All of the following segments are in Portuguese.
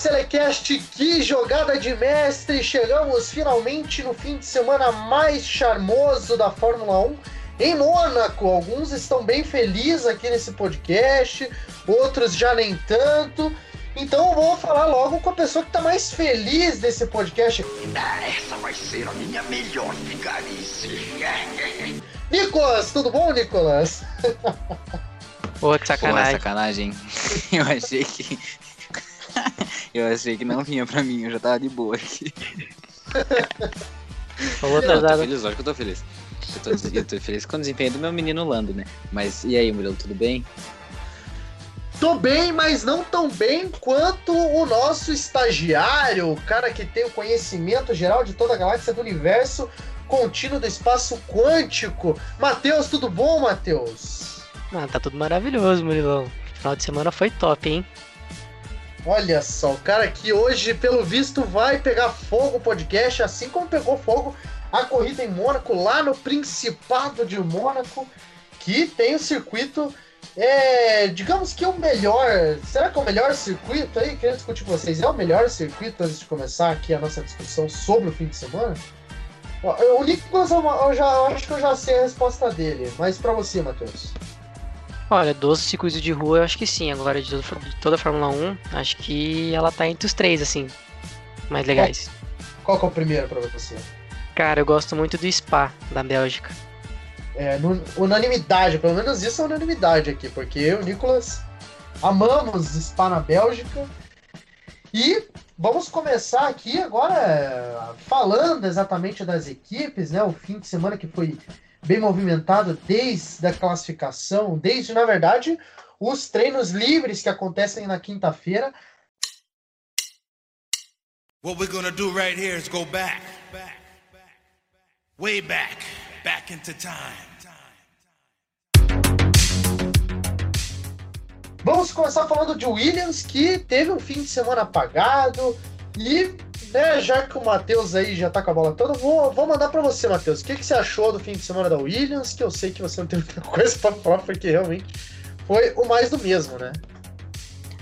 Acelecast, que jogada de mestre! Chegamos finalmente no fim de semana mais charmoso da Fórmula 1 em Mônaco. Alguns estão bem felizes aqui nesse podcast, outros já nem tanto. Então eu vou falar logo com a pessoa que está mais feliz desse podcast. Ah, essa vai ser a minha melhor vigarice. Nicolas, tudo bom, Nicolas? Pô, que sacanagem. Pô, sacanagem. Eu achei que. eu achei que não vinha pra mim, eu já tava de boa aqui. Falou Não, eu tô feliz, lógico que eu tô feliz. Eu tô, eu tô feliz com o desempenho do meu menino Lando, né? Mas e aí, Murilo, tudo bem? Tô bem, mas não tão bem quanto o nosso estagiário, o cara que tem o conhecimento geral de toda a galáxia do universo contínuo do espaço quântico. Matheus, tudo bom, Matheus? Ah, tá tudo maravilhoso, Murilão. Final de semana foi top, hein? Olha só, o cara que hoje, pelo visto, vai pegar fogo o podcast, assim como pegou fogo a corrida em Mônaco, lá no Principado de Mônaco, que tem o circuito, é, digamos que o melhor. Será que é o melhor circuito aí? Queria discutir com vocês. É o melhor circuito antes de começar aqui a nossa discussão sobre o fim de semana? O Nicolas, eu já eu acho que eu já sei a resposta dele, mas pra você, Matheus. Olha, dos circuitos de rua eu acho que sim. Agora de toda, a Fórmula 1, acho que ela tá entre os três, assim, mais legais. Qual que é o primeiro pra você? Cara, eu gosto muito do Spa, da Bélgica. É, unanimidade, pelo menos isso é unanimidade aqui, porque eu o Nicolas amamos Spa na Bélgica. E vamos começar aqui agora falando exatamente das equipes, né? O fim de semana que foi bem movimentado desde a classificação, desde, na verdade, os treinos livres que acontecem na quinta-feira. What we're gonna do right here is go back, back, back, way back, back into time. Vamos começar falando de Williams, que teve um fim de semana apagado. E, né, já que o Matheus aí já tá com a bola toda, vou, vou mandar pra você, Matheus. O que, que você achou do fim de semana da Williams? Que eu sei que você não tem muita coisa pra falar, porque realmente foi o mais do mesmo, né?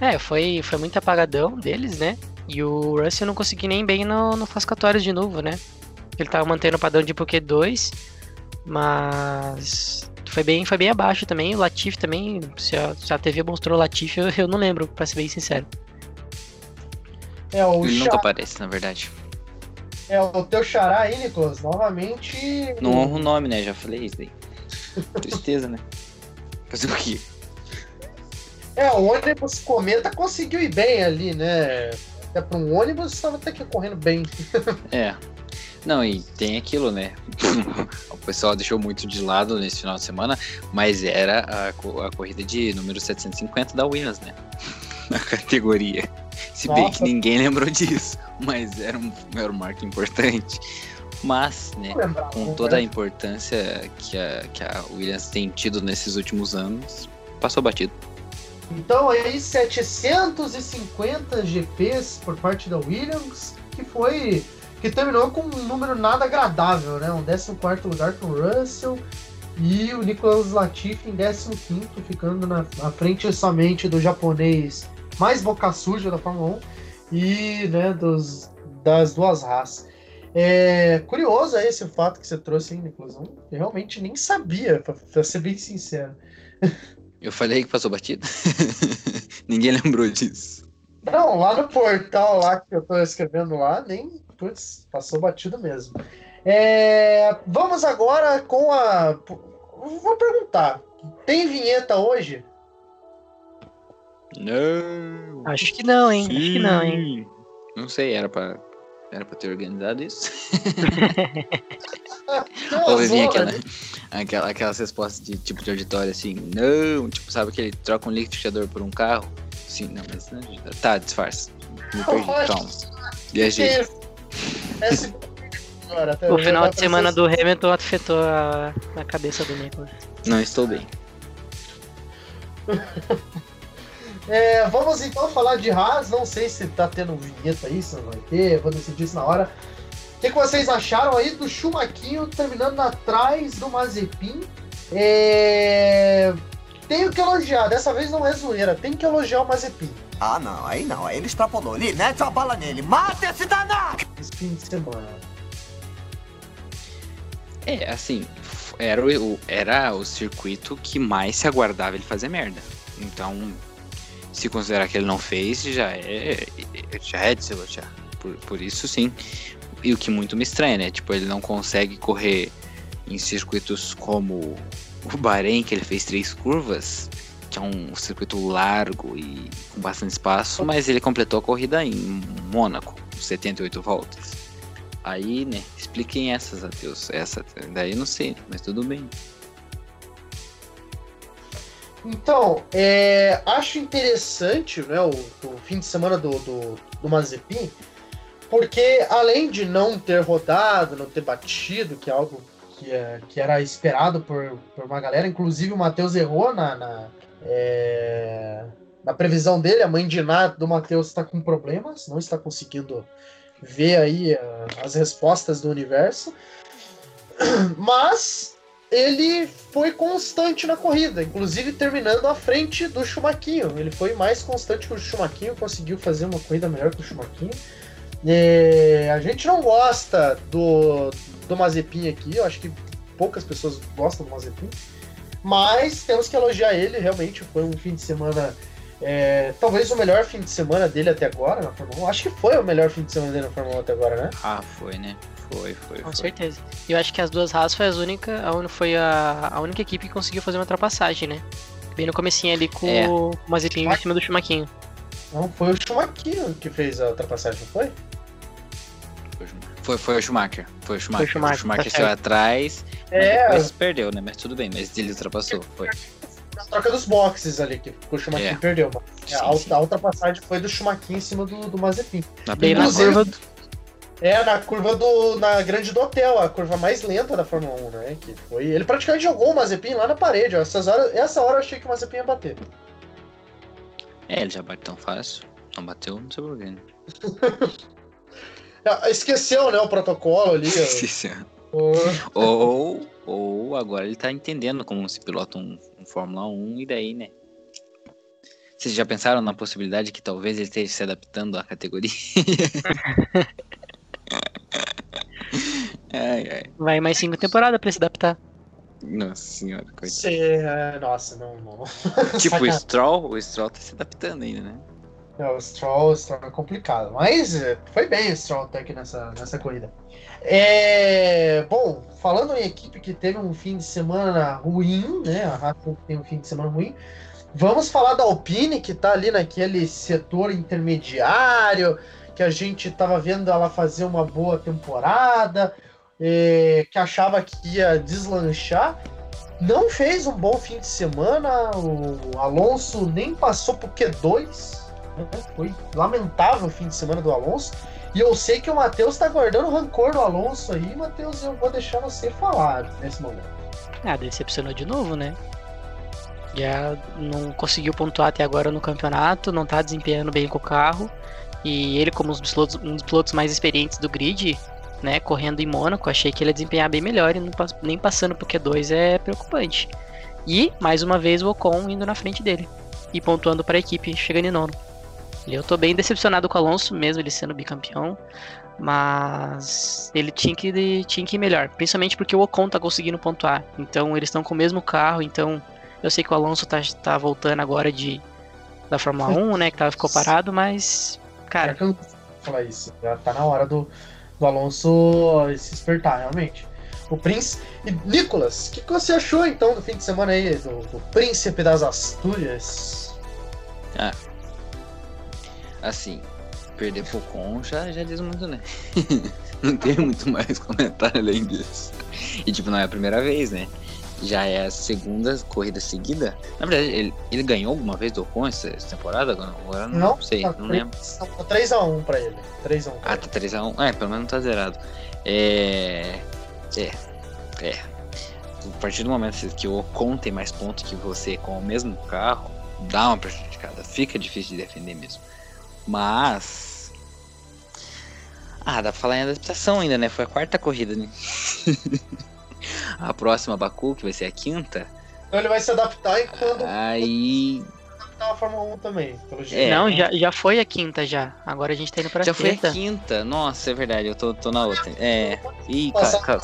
É, foi, foi muito apagadão deles, né? E o Russell não conseguiu nem bem no, no classificatório de novo, né? Ele tava mantendo o padrão de Poké 2, mas foi bem, foi bem abaixo também. O Latifi também, se a, se a TV mostrou o Latifi, eu, eu não lembro, pra ser bem sincero. É, o, Ele Xa- nunca aparece, na verdade. é o teu xará aí, Nicolas, novamente. Não honra o nome, né? Já falei isso daí. Tristeza, né? Fazer o quê? É, o ônibus cometa conseguiu ir bem ali, né? Até pra um ônibus estava até que correndo bem. É. Não, e tem aquilo, né? o pessoal deixou muito de lado nesse final de semana, mas era a, a corrida de número 750 da Williams, né? Na categoria. Se bem Nossa. que ninguém lembrou disso, mas era um, era um marco importante. Mas, né, com toda a importância que a, que a Williams tem tido nesses últimos anos, passou batido. Então aí 750 GPs por parte da Williams, que foi que terminou com um número nada agradável, né? Um 14 lugar com o Russell e o Nicolas Latifi em 15 ficando na, na frente somente do japonês mais boca suja da Fórmula 1 e né, dos, das duas raças. É curioso aí esse fato que você trouxe, hein, Nicolas? Eu realmente nem sabia, pra ser bem sincero. Eu falei que passou batido? ninguém lembrou disso. Não, lá no portal lá que eu tô escrevendo lá, nem. Putz, passou batido mesmo. É, vamos agora com a. Vou perguntar. Tem vinheta hoje? Não! Acho que não, hein? Acho que não, hein? Não sei, era pra, era pra ter organizado isso. Ou vinha vou- aquela, aquela, aquelas respostas de tipo de auditório assim, não, tipo, sabe que ele troca um liquidificador por um carro? Sim, não, mas não, tá, disfarça. Me perdi, calma. Viajei. Esse- esse- agora, tá- O final de semana do Hamilton afetou a, a cabeça do Nicolas. Não estou bem. É, vamos então falar de Haas. Não sei se tá tendo vinheta aí, se não vai ter. Vou decidir isso na hora. O que, que vocês acharam aí do Chumaquinho terminando atrás do Mazepin? É, tenho que elogiar, dessa vez não é zoeira, tem que elogiar o Mazepin. Ah, não, aí não, aí ele extrapolou. Ele mete a bala nele, mata esse danado! Esse fim de semana. É, assim, era o, era o circuito que mais se aguardava ele fazer merda. Então, se considerar que ele não fez, já é, já é de se elogiar. Por, por isso, sim. E o que muito me estranha, né? Tipo, ele não consegue correr em circuitos como o Bahrein, que ele fez três curvas, que é um circuito largo e com bastante espaço, mas ele completou a corrida em Mônaco, 78 voltas. Aí, né, expliquem essas, Adeus. Essa, daí não sei, mas tudo bem. Então, é, acho interessante né, o, o fim de semana do, do, do Mazepin, porque além de não ter rodado, não ter batido, que é algo que, é, que era esperado por, por uma galera, inclusive o Matheus errou na, na, é, na previsão dele, a mãe de Ná do Matheus está com problemas, não está conseguindo ver aí ah, as respostas do universo, mas ele foi constante na corrida, inclusive terminando à frente do Chumaquinho. Ele foi mais constante que o Chumaquinho, conseguiu fazer uma corrida melhor que o Chumaquinho. É, a gente não gosta do, do Mazepin aqui, eu acho que poucas pessoas gostam do Mazepin, mas temos que elogiar ele, realmente foi um fim de semana. é, talvez o melhor fim de semana dele até agora na Fórmula 1. Acho que foi o melhor fim de semana dele na Fórmula 1 até agora, né? Ah, foi, né? Foi, foi, Com foi. certeza. E eu acho que as duas Haas foi, as única, a, foi a, a única equipe que conseguiu fazer uma ultrapassagem, né? Bem no comecinho ali com É. o Mazepin em cima do Chumaquinho. Não, foi o Chumaquinho que fez a ultrapassagem, não foi? Foi, foi o Schumacher. Foi o Schumacher. Foi o Schumacher, o Schumacher tá saiu certo. atrás, mas É, depois perdeu, né? Mas tudo bem, mas ele ultrapassou. Foi. a troca dos boxes ali, que o Schumacher É. perdeu. Mas Sim, a, sim. a ultrapassagem foi do Schumacher em cima do, do Mazepin. Na Bem na curva do... É, na curva do. na grande do hotel, a curva mais lenta da Fórmula 1, né? Que foi. Ele praticamente jogou o Mazepin lá na parede. ó. Essas horas, essa hora eu achei que o Mazepin ia bater. É, ele já bate tão fácil. Não bateu, não sei porquê. Né? Ah, Esqueceu, né, o protocolo ali. ó. O- ou, ou agora ele tá entendendo como se pilota um, um Fórmula 1 e daí, né? Vocês já pensaram na possibilidade que talvez ele esteja se adaptando à categoria? ai, ai. Vai mais cinco temporadas pra se adaptar. Nossa senhora, coitado. Cê- é, nossa, não, não. Tipo, o. Stroll, o Stroll tá se adaptando ainda, né? É, o Stroll, o Stroll é complicado. Mas é, foi bem o Stroll até aqui nessa, nessa corrida. É, bom, falando em equipe que teve um fim de semana ruim, né? A Haas tem um fim de semana ruim. Vamos falar da Alpine, que tá ali naquele setor intermediário, que a gente tava vendo ela fazer uma boa temporada, é, que achava que ia deslanchar. Não fez um bom fim de semana, o Alonso nem passou pro Q2. né? Foi lamentável o fim de semana do Alonso. E eu sei que o Matheus tá guardando rancor do Alonso aí, Matheus, eu vou deixar você falar nesse momento. Ah, decepcionou de novo, né? Já não conseguiu pontuar até agora no campeonato, não tá desempenhando bem com o carro. E ele, como um dos pilotos mais experientes do grid, né, correndo em Mônaco, achei que ele ia desempenhar bem melhor e não nem passando pro Q2 é preocupante. E, mais uma vez, o Ocon indo na frente dele e pontuando para a equipe, chegando em nono. Eu tô bem decepcionado com o Alonso, mesmo ele sendo bicampeão. Mas ele tinha que, tinha que ir melhor, principalmente porque o Ocon tá conseguindo pontuar. Então eles estão com o mesmo carro, então eu sei que o Alonso tá, tá voltando agora de da Fórmula 1, né, que tava, ficou parado, mas Cara, cara, que eu falar isso. Já tá na hora do, do Alonso se despertar, realmente. O Prince. E Nicolas, o que, que você achou então do fim de semana aí do, do Príncipe das Astúrias? Assim, perder pro Con já, já diz muito, né? não tem muito mais comentário além disso. E tipo, não é a primeira vez, né? Já é a segunda corrida seguida. Na verdade, ele, ele ganhou alguma vez do Ocon essa, essa temporada? Agora eu não, sei, tá não lembro. 3x1 pra ele. 3x1. Ah, tá 3x1. É, pelo menos não tá zerado. É. É. É. A partir do momento que o Ocon tem mais pontos que você com o mesmo carro, dá uma prejudicada. Fica difícil de defender mesmo. Mas. Ah, dá pra falar em adaptação ainda, né? Foi a quarta corrida, né? a próxima Baku, que vai ser a quinta, Então ele vai se adaptar enquanto Aí. adaptar a Fórmula 1 também, pelo jeito. É. Não, já, já foi a quinta já. Agora a gente tá indo pra Já foi a sexta. quinta. Nossa, é verdade, eu tô, tô na outra. É. Ih, cara,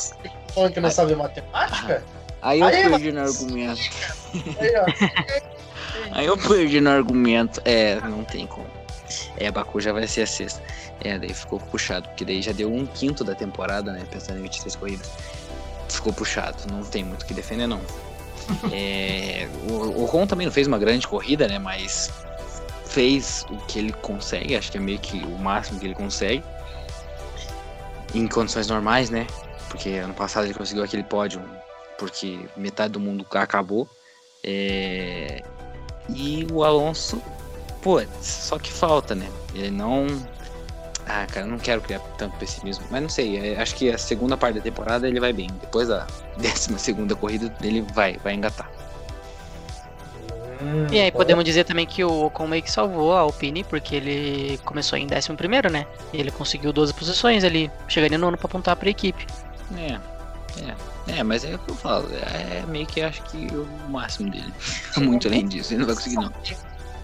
Falando que não sabe matemática? Aí eu Aí, perdi no argumento. Aí, ó. Aí eu perdi no argumento. É, não tem como. É, Baku já vai ser a sexta. É, daí ficou puxado, porque daí já deu um quinto da temporada, né? Pensando em 23 corridas. Ficou puxado, não tem muito o que defender, não. É, o Ocon também não fez uma grande corrida, né? Mas fez o que ele consegue, acho que é meio que o máximo que ele consegue. Em condições normais, né? Porque ano passado ele conseguiu aquele pódio porque metade do mundo acabou. É, E o Alonso, pô, só que falta, né? Ele não. Ah, cara, eu não quero criar tanto pessimismo, mas não sei. é, acho que a segunda parte da temporada ele vai bem. Depois da décima segunda corrida ele vai, vai engatar. Hum, E aí bom. podemos dizer também que o Ocon meio que salvou a Alpine, porque ele começou em 11 primeiro, né? E ele conseguiu 12 posições ali, chegando em nono pra apontar pra equipe. É, é, é, mas é o que eu falo. É meio que acho que o máximo dele. Muito além disso, ele não vai conseguir não.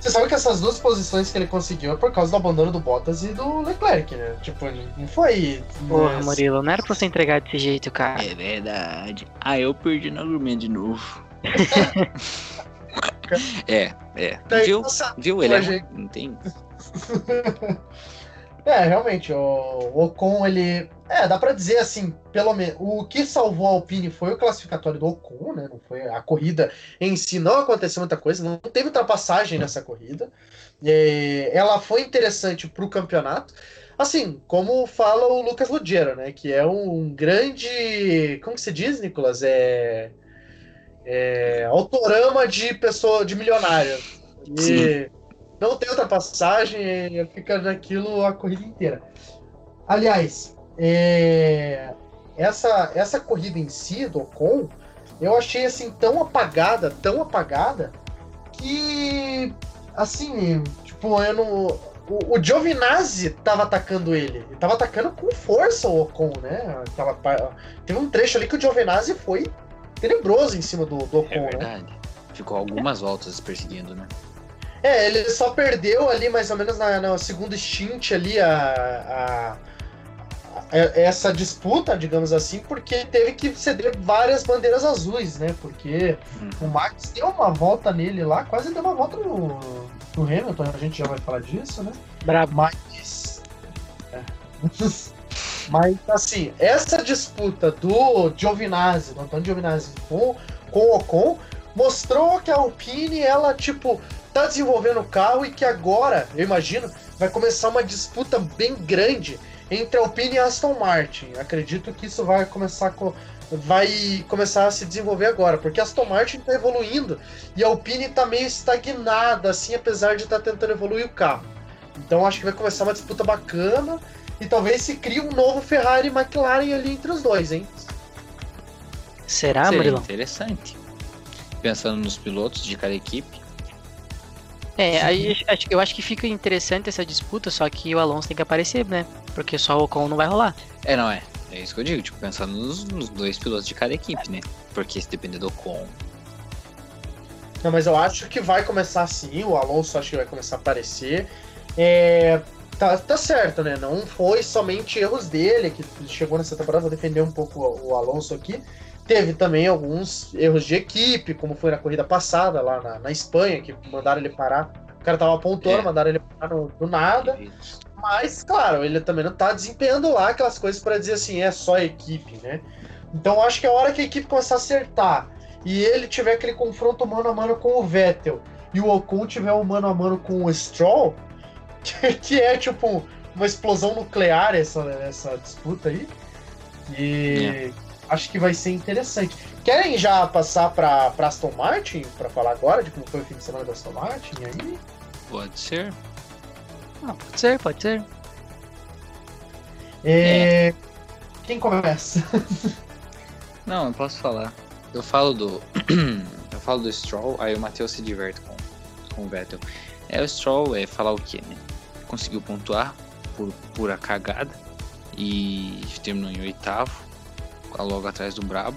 Você sabe que essas duas posições que ele conseguiu é por causa do abandono do Bottas e do Leclerc, né? Tipo, não foi. Porra, mas- Murilo, não era pra você entregar desse jeito, cara. É verdade. Ah, eu perdi no argumento de novo. é, é. Daí, Viu? nossa, Viu? Ele é. Não tem. É, realmente, o, o Ocon, ele. É, dá pra dizer assim, pelo menos. O que salvou a Alpine foi o classificatório do Ocon, né? Não foi a corrida em si, não aconteceu muita coisa, não teve ultrapassagem nessa corrida. É, ela foi interessante pro campeonato. Assim, como fala o Lucas Ruggiero, né? Que é um grande. Como que se diz, Nicolas? É. é autorama de pessoa, de milionário. E Sim. Não tem ultrapassagem, fica naquilo a corrida inteira. Aliás, é, essa, essa corrida em si do Ocon, eu achei assim tão apagada, tão apagada, que assim, tipo, eu não. O, o Giovinazzi tava atacando ele. Ele tava atacando com força o Ocon, né? Tava, teve um trecho ali que o Giovinazzi foi tenebroso em cima do, do Ocon, É né? verdade. Ficou algumas voltas perseguindo, né? É, ele só perdeu ali mais ou menos na, na segunda stint ali a, a- a- essa disputa, digamos assim, porque teve que ceder várias bandeiras azuis, né? Porque Uhum. o Max deu uma volta nele lá, quase deu uma volta no, no Hamilton, a gente já vai falar disso, né? Brabo. Mas. é. Mas, assim, essa disputa do Giovinazzi, do Antônio Giovinazzi com, com o Ocon, mostrou que a Alpine, ela, tipo, tá desenvolvendo o carro e que agora, eu imagino, vai começar uma disputa bem grande entre a Alpine e a Aston Martin. Acredito que isso vai começar com vai começar a se desenvolver agora, porque a Aston Martin tá evoluindo e a Alpine tá meio estagnada, assim, apesar de estar tentando evoluir o carro. Então acho que vai começar uma disputa bacana e talvez se crie um novo Ferrari e McLaren ali entre os dois, hein? Será, Seria Murilo? interessante. Pensando nos pilotos de cada equipe. É, aí eu acho que fica interessante essa disputa, só que o Alonso tem que aparecer, né? Porque só o Ocon não vai rolar. É, não é. É isso que eu digo, tipo, pensando nos, nos dois pilotos de cada equipe, né? Porque se depender do com. Não, mas eu acho que vai começar assim, o Alonso acho que vai começar a aparecer. É, tá, tá certo, né? Não foi somente erros dele que chegou nessa temporada, vou defender um pouco o, o Alonso aqui. Teve também alguns erros de equipe, como foi na corrida passada, lá na, na Espanha, que mandaram ele parar. O cara tava apontando, É. mandaram ele parar no, do nada. Mas, claro, ele também não tá desempenhando lá aquelas coisas para dizer assim, é só a equipe, né? Então acho que a hora que a equipe começar a acertar e ele tiver aquele confronto mano a mano com o Vettel e o Ocon tiver um mano a mano com o Stroll, que, que é tipo uma explosão nuclear essa, essa disputa aí. E acho que vai ser interessante. Querem já passar para Aston Martin para falar agora de como foi o fim de semana da Aston Martin? Aí? Pode ser. Ah, pode ser, pode ser. É, Quem começa? Não, eu posso falar. Eu falo do. eu falo do Stroll, aí o Matheus se diverte com, com o Vettel. É, o Stroll é falar o quê, né? Conseguiu pontuar por pura cagada e terminou em oitavo, logo atrás do Brabo.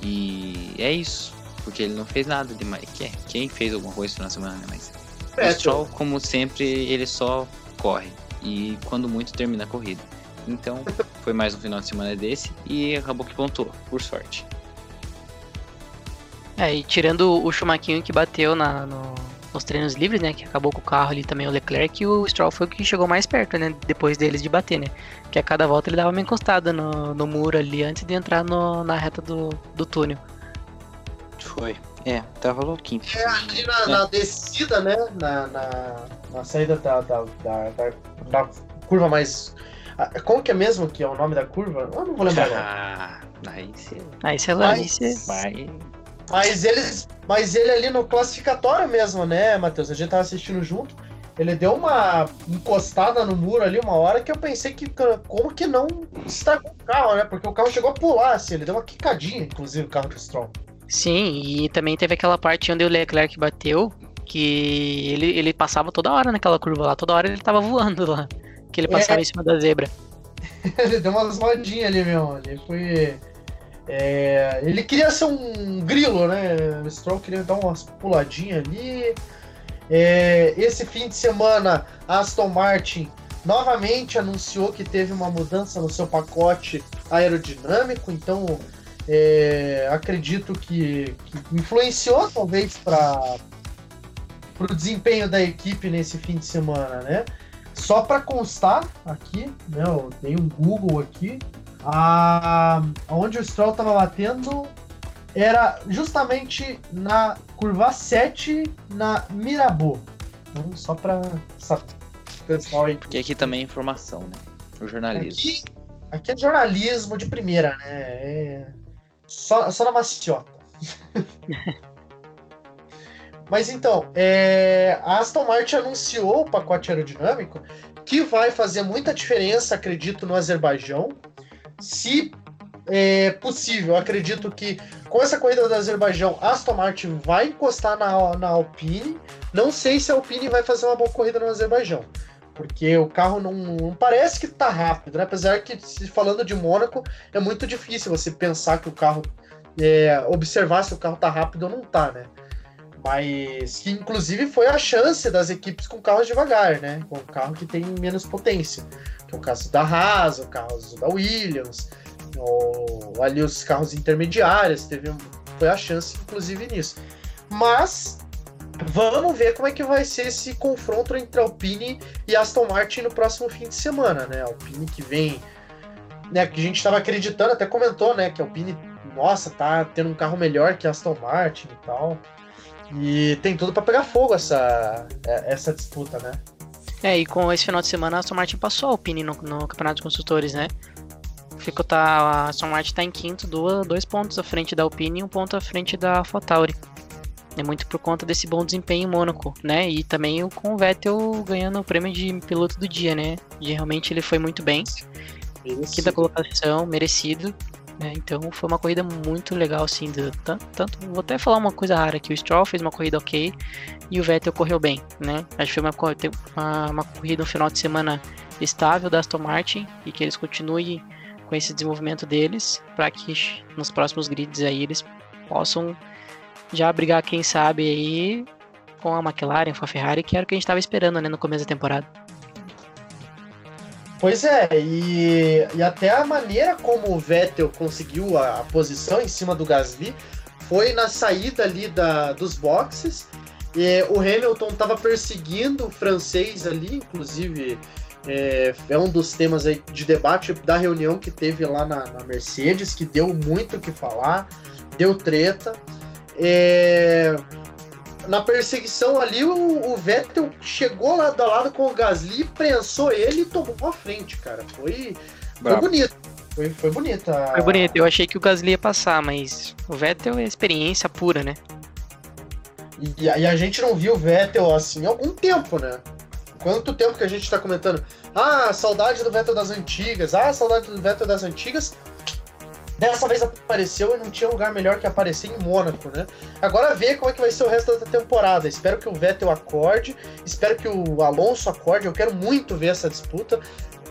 E é isso. porque ele não fez nada demais. Quem, fez alguma coisa de semana, né? Mas o Vettel. Stroll, como sempre, ele só corre. E quando muito termina a corrida. Então, foi mais um final de semana desse e acabou que pontuou, por sorte. É, e tirando o Schumacher que bateu na, no- nos treinos livres, né? Que acabou com o carro ali também, o Leclerc, e o Stroll foi o que chegou mais perto, né? Depois deles de bater, né? Que a cada volta ele dava uma encostada no, no muro ali antes de entrar no- na reta do, do túnel. Foi. É, tava louquinho. É, ali na, na descida, né? Na, na, na saída da, da, da, da- da curva mais. ah, Como que é mesmo que é o nome da curva? Eu não vou lembrar agora. Ah, aí você Aí lá, aí Mas-. Mas eles. Mas ele ali no classificatório mesmo, né, Matheus? A gente tava assistindo junto. Ele deu uma encostada no muro ali uma hora que eu pensei que como que não estragou o carro, né? Porque o carro chegou a pular, assim, ele deu uma quicadinha, inclusive, o carro do Stroll. Sim, e também teve aquela parte onde o Leclerc bateu, que ele, ele passava toda hora naquela curva lá, toda hora ele tava voando lá. Que ele passava É. em cima da zebra. ele deu umas rodinhas ali mesmo. Ele foi. É, ele queria ser um grilo, né? O Stroll queria dar umas puladinhas ali. É, esse fim de semana, Aston Martin novamente anunciou que teve uma mudança no seu pacote aerodinâmico, então é, acredito que, que influenciou talvez para o desempenho da equipe nesse fim de semana, né? Só para constar aqui, né, eu dei um Google aqui, a, onde o Stroll estava batendo era justamente na curva 7 na Mirabeau. Então, só para pessoal aí. Porque aqui também é informação, né? O jornalismo. Aqui, aqui é jornalismo de primeira, né? É só, só na maciota. Mas então, é, a Aston Martin anunciou o pacote aerodinâmico que vai fazer muita diferença, acredito, no Azerbaijão. Se é possível, acredito que com essa corrida do Azerbaijão, Aston Martin vai encostar na, na Alpine. Não sei se a Alpine vai fazer uma boa corrida no Azerbaijão. Porque o carro não, não parece que tá rápido, né? Apesar que, falando de Mônaco, é muito difícil você pensar que o carro. é, observar se o carro tá rápido ou não tá, né? Mas que inclusive foi a chance das equipes com carros devagar, né? Com carro que tem menos potência. Que é o caso da Haas, o caso da Williams, ou ali os carros intermediários, teve foi a chance, inclusive, nisso. Mas vamos ver como é que vai ser esse confronto entre Alpine e Aston Martin no próximo fim de semana, né? Alpine que vem, né? Que a gente estava acreditando, até comentou, né? Que Alpine, nossa, tá tendo um carro melhor que Aston Martin e tal. E tem tudo para pegar fogo essa, é- essa disputa, né? É, e com esse final de semana a Aston Martin passou a Alpine no, no Campeonato dos Construtores, né? Ficou, tá, a Aston Martin tá em quinto, duas, dois pontos à frente da Alpine e um ponto à frente da AlphaTauri. É muito por conta desse bom desempenho em Mônaco, né? E também o- com o Vettel ganhando o prêmio de piloto do dia, né? E realmente ele foi muito bem. Quinta colocação, merecido. Né? Então foi uma corrida muito legal, assim. do- tanto, vou até falar uma coisa rara aqui. O Stroll fez uma corrida ok e o Vettel correu bem, né? Acho que foi uma, uma, uma corrida, um final de semana estável da Aston Martin e que eles continuem com esse desenvolvimento deles para que nos próximos grids aí eles possam já brigar, quem sabe, aí com a McLaren, com a Ferrari, que era o que a gente estava esperando, né, no começo da temporada. Pois é, e, e até a maneira como o Vettel conseguiu a, a posição em cima do Gasly foi na saída ali da, dos boxes. E o Hamilton estava perseguindo o francês ali, inclusive é, é um dos temas aí de debate da reunião que teve lá na, na Mercedes, que deu muito o que falar, deu treta. É, na perseguição ali, o, o Vettel chegou lado a lado com o Gasly, prensou ele e tomou a frente, cara. Foi, foi bonito. Foi, foi bonita. a- Foi bonito, eu achei que o Gasly ia passar, mas o Vettel é experiência pura, né? E, a- e a gente não viu o Vettel assim há algum tempo, né? Quanto tempo que a gente tá comentando? Ah, saudade do Vettel das antigas. Ah, saudade do Vettel das antigas. Dessa vez apareceu e não tinha lugar melhor que aparecer em Mônaco, né? Agora ver como é que vai ser o resto da temporada. Espero que o Vettel acorde, espero que o Alonso acorde. Eu quero muito ver essa disputa.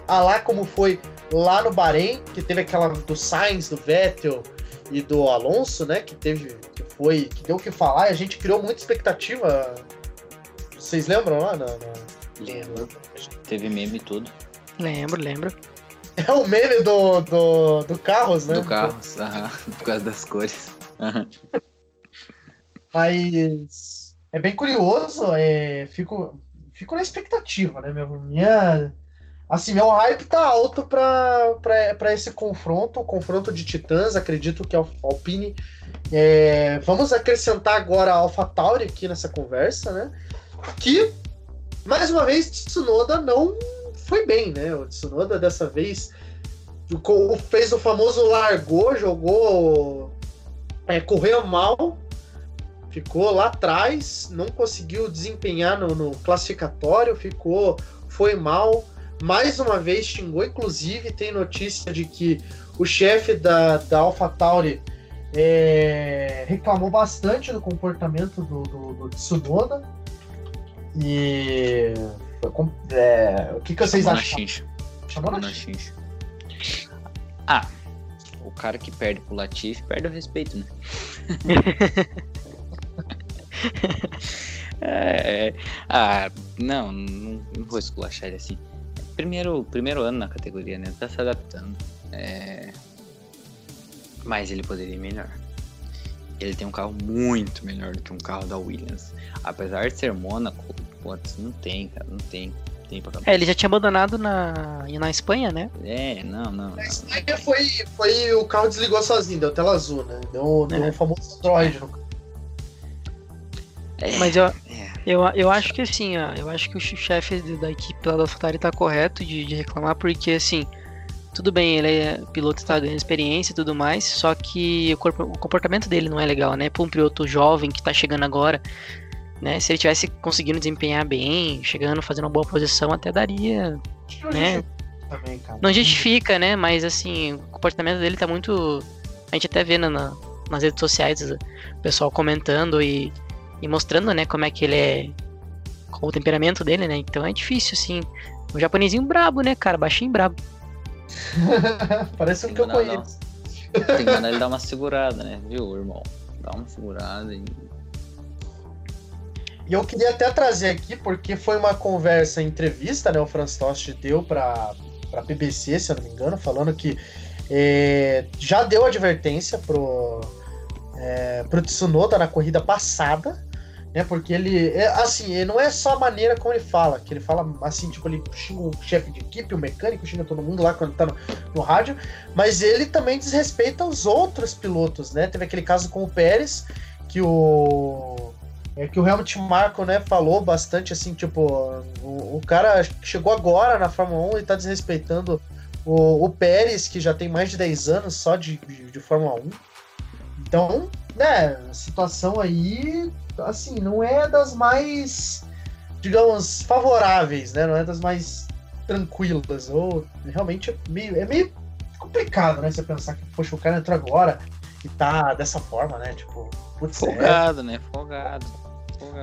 A lá como foi lá no Bahrein, que teve aquela do Sainz, do Vettel e do Alonso, né? Que teve. que foi, que deu o que falar, e a gente criou muita expectativa. Vocês lembram lá? Na, na- Lembro. Teve meme e tudo. Lembro, lembro. É o meme do, do, do Carros, né? Do carro, aham, por causa das cores. Aham. Mas é bem curioso, é, fico, fico na expectativa, né, meu? Minha, assim, meu hype tá alto pra esse confronto, o confronto de titãs, acredito que a Alpine. é, vamos acrescentar agora a AlphaTauri aqui nessa conversa, né? Que, mais uma vez, Tsunoda não foi bem, né? O Tsunoda dessa vez fez o famoso largou, jogou, é, correu mal, ficou lá atrás, não conseguiu desempenhar no, no classificatório, ficou, foi mal. Mais uma vez xingou, inclusive tem notícia de que o chefe da, da AlphaTauri é, reclamou bastante do comportamento do, do, do Tsunoda. E é, o que, que vocês Chamou na acham? chincha. Chamou na na chincha. Ah, o cara que perde pro Latifi perde o respeito, né? É, é, ah, não, não, não vou esculachar ele assim. Primeiro, primeiro ano na categoria, né? Tá se adaptando. É, mas ele poderia ir melhor. Ele tem um carro muito melhor do que um carro da Williams. Apesar de ser Mônaco, putz, não tem, cara, não tem. Tem pra É, ele já tinha abandonado na, na Espanha, né? É, não, não. não. Aí foi, foi o carro desligou sozinho, deu tela azul, né? Deu, deu É. o famoso Android no carro. É, Mas eu, é. eu, eu acho que assim, ó, eu acho que o chefe da equipe lá da AlphaTauri tá correto de, de reclamar, porque assim, tudo bem, ele é piloto, tá ganhando experiência e tudo mais, só que o, corpo- o comportamento dele não é legal, né? Pra um piloto jovem que tá chegando agora, né? Se ele tivesse conseguindo desempenhar bem, chegando, fazendo uma boa posição, até daria. Eu Né? Também, cara. Não justifica, né? Mas assim, o comportamento dele tá muito. A gente até vê na, na- nas redes sociais o pessoal comentando e, e mostrando, né, como é que ele é. Qual o temperamento dele, né? Então é difícil, assim. Um japonesinho brabo, né, cara? Baixinho brabo. Parece um que eu Não, não, não. conheço. Tem que mandar ele dar uma segurada, né? Viu, irmão? Dá uma segurada e. E eu queria até trazer aqui, porque foi uma conversa, entrevista, né? O Franz Tost deu para a BBC, se eu não me engano, falando que é, já deu advertência pro, é, pro Tsunoda na corrida passada, né? Porque ele, é, assim, ele não é só a maneira como ele fala, que ele fala assim, tipo, ele xinga o chefe de equipe, o mecânico, xinga todo mundo lá quando tá no, no rádio, mas ele também desrespeita os outros pilotos, né? Teve aquele caso com o Pérez, que o é que o Helmut Marko, né, falou bastante assim, tipo, o, o cara chegou agora na Fórmula 1 e tá desrespeitando o, o Pérez, que já tem mais de 10 anos só de, de, de Fórmula 1. Então, né, a situação aí, assim, não é das mais, digamos, favoráveis, né, não é das mais tranquilas, ou realmente é meio, é meio complicado, né, você pensar que, poxa, o cara entrou agora e tá dessa forma, né, tipo, putz, é, Folgado, né? Folgado.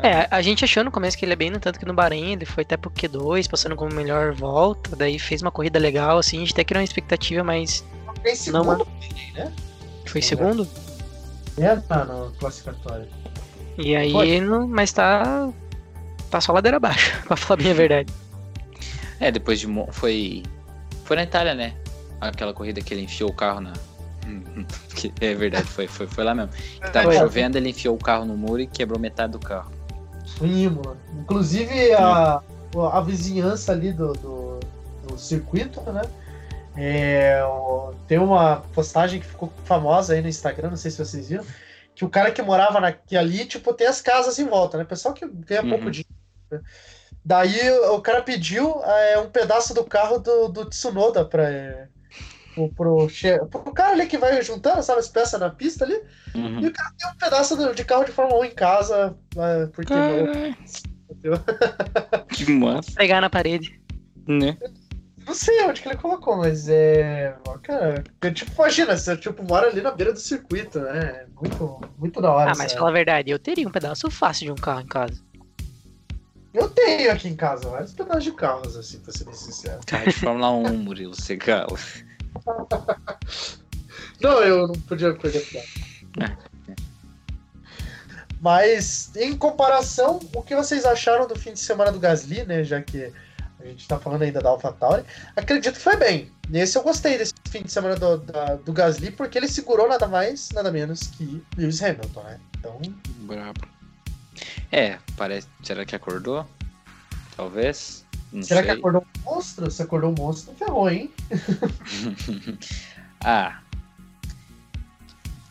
Folgado. É, a gente achou no começo que ele é bem, no tanto que no Bahrein ele foi até pro Q2, passando como melhor volta, daí fez uma corrida legal, assim, a gente até criou uma expectativa, mas tem segundo, Não, né? foi É. segundo. É, tá no classificatório. E aí, não, mas tá. Tá só ladeira abaixo, pra falar bem a verdade. É, depois de. Foi. Foi na Itália, né? Aquela corrida que ele enfiou o carro na. É verdade, foi, foi, foi lá mesmo. Que tava Foi. chovendo, ele enfiou o carro no muro e quebrou metade do carro. Em Imola. Inclusive a, a vizinhança ali do, do, do circuito, né? É, tem uma postagem que ficou famosa aí no Instagram, não sei se vocês viram, que o cara que morava na, que ali, tipo, tem as casas em volta, né? Pessoal que ganha Uhum. pouco dinheiro. né? Daí o cara pediu é, um pedaço do carro do, do Tsunoda pra, é, pro, pro, pro cara ali que vai juntando, sabe, as peças na pista ali. Uhum. E o cara tem um pedaço de carro de Fórmula 1 em casa, é, porque Que massa, Pegar na parede. né? não sei onde que ele colocou, mas é. Cara, eu, tipo, imagina, você tipo, mora ali na beira do circuito, né? Muito, muito da hora. Ah, mas fala a verdade, eu teria um pedaço fácil de um carro em casa. Eu tenho aqui em casa vários pedaços de carros, assim, pra ser bem sincero. Carro de Fórmula 1, Murilo Segala. Não, eu não podia perder piada. Mas, em comparação, o que vocês acharam do fim de semana do Gasly, né? Já que a gente tá falando ainda da AlphaTauri, acredito que foi bem. Nesse eu gostei desse fim de semana do, da- do Gasly, porque ele segurou nada mais, nada menos que Lewis Hamilton, né? Então, Brabo. É, parece. Será que acordou? Talvez. Não será sei. que acordou um monstro? Se acordou um monstro, ferrou, hein? ah.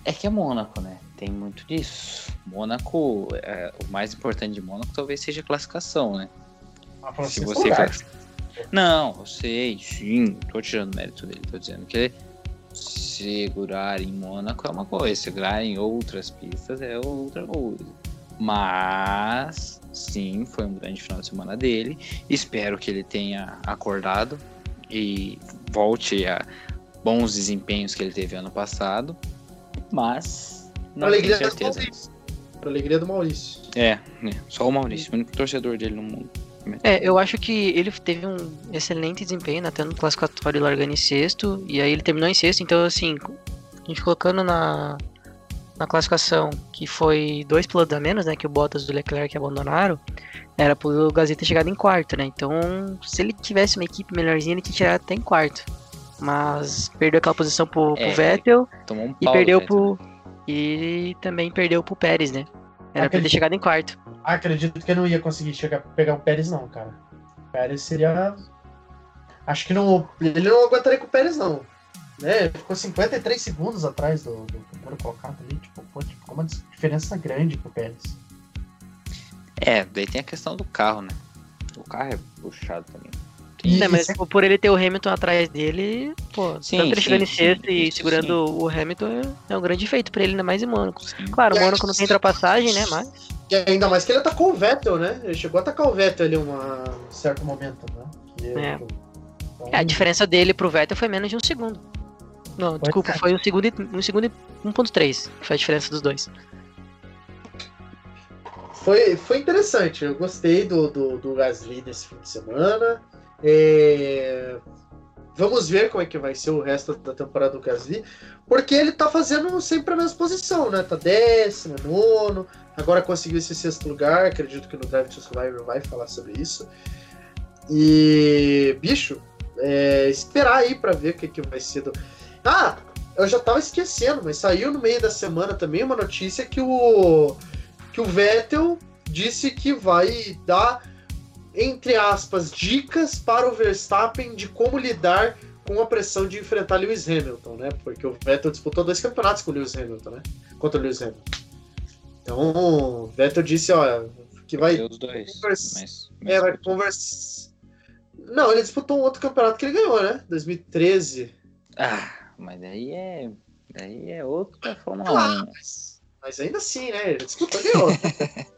É que é Mônaco, né? Tem muito disso. Mônaco, é, o mais importante de Mônaco talvez seja a classificação, né? Ah, Se você classi- Não, eu sei, sim. Tô tirando mérito dele. Tô dizendo que segurar em Mônaco é uma coisa, segurar em outras pistas é outra coisa. Mas, sim, foi um grande final de semana dele. Espero que ele tenha acordado e volte a bons desempenhos que ele teve ano passado. Mas, não tenho alegria do certeza. Maurício. Pra alegria do Maurício. É, né, só o Maurício, o único torcedor dele no mundo. É, eu acho que ele teve um excelente desempenho, né, até no classificatório largando em sexto, e aí ele terminou em sexto, então assim, a gente colocando na, na classificação que foi dois pilotos a menos, né, que o Bottas e o Leclerc abandonaram, era pro Gasly ter chegado em quarto, né, então se ele tivesse uma equipe melhorzinha, ele tinha tirado até em quarto, mas perdeu aquela posição pro, pro É, Vettel Tomou um e perdeu Vettel, pro... e também perdeu pro Pérez, né, era pra ter Acredito. chegado em quarto. Acredito que eu não ia conseguir chegar, pegar o Pérez, não, cara. O Pérez seria. Acho que não. Ele não aguentaria com o Pérez, não. Né? Ele ficou 53 segundos atrás do, do primeiro colocado ali. Tipo, pô, tipo, uma diferença grande pro Pérez. É, daí tem a questão do carro, né? O carro é puxado também. E- É, e mas sem- por ele ter o Hamilton atrás dele, pô, Sim, tanto ele sim, chegando em sim, sexto sim, e segurando o Hamilton é, é um grande feito pra ele, ainda mais em Mônaco. Sim. Claro, E aí, Mônaco não tem ultrapassagem, né, mas... E ainda mais que ele atacou o Vettel, né? Ele chegou a atacar o Vettel ali em uma- um certo momento, né? Que É. Então, É, a diferença dele pro Vettel foi menos de um segundo. Não, desculpa, foi um segundo e, um segundo e 1.3, que foi a diferença dos dois. Foi, foi interessante, eu gostei do, do, do Gasly nesse fim de semana. É, Vamos ver como é que vai ser o resto da temporada do Gasly, porque ele tá fazendo sempre a mesma posição, né? Tá décimo, nono, agora conseguiu esse sexto lugar, acredito que no Drive to Survivor vai falar sobre isso. E, bicho, é, esperar aí pra ver o que, que vai ser do. Ah, eu já tava esquecendo, mas saiu no meio da semana também uma notícia que o que o Vettel disse que vai dar, entre aspas, dicas para o Verstappen de como lidar com a pressão de enfrentar Lewis Hamilton, né? Porque o Vettel disputou dois campeonatos com o Lewis Hamilton, né? Contra o Lewis Hamilton. Então, o Vettel disse, ó, que vai dois. conversa- Mas, é, vai conversar. Não, ele disputou um outro campeonato que ele ganhou, né? 2013. Ah, mas daí é. Daí é outra Fórmula Ah, 1. mas, mas ainda assim, né? E ganhou.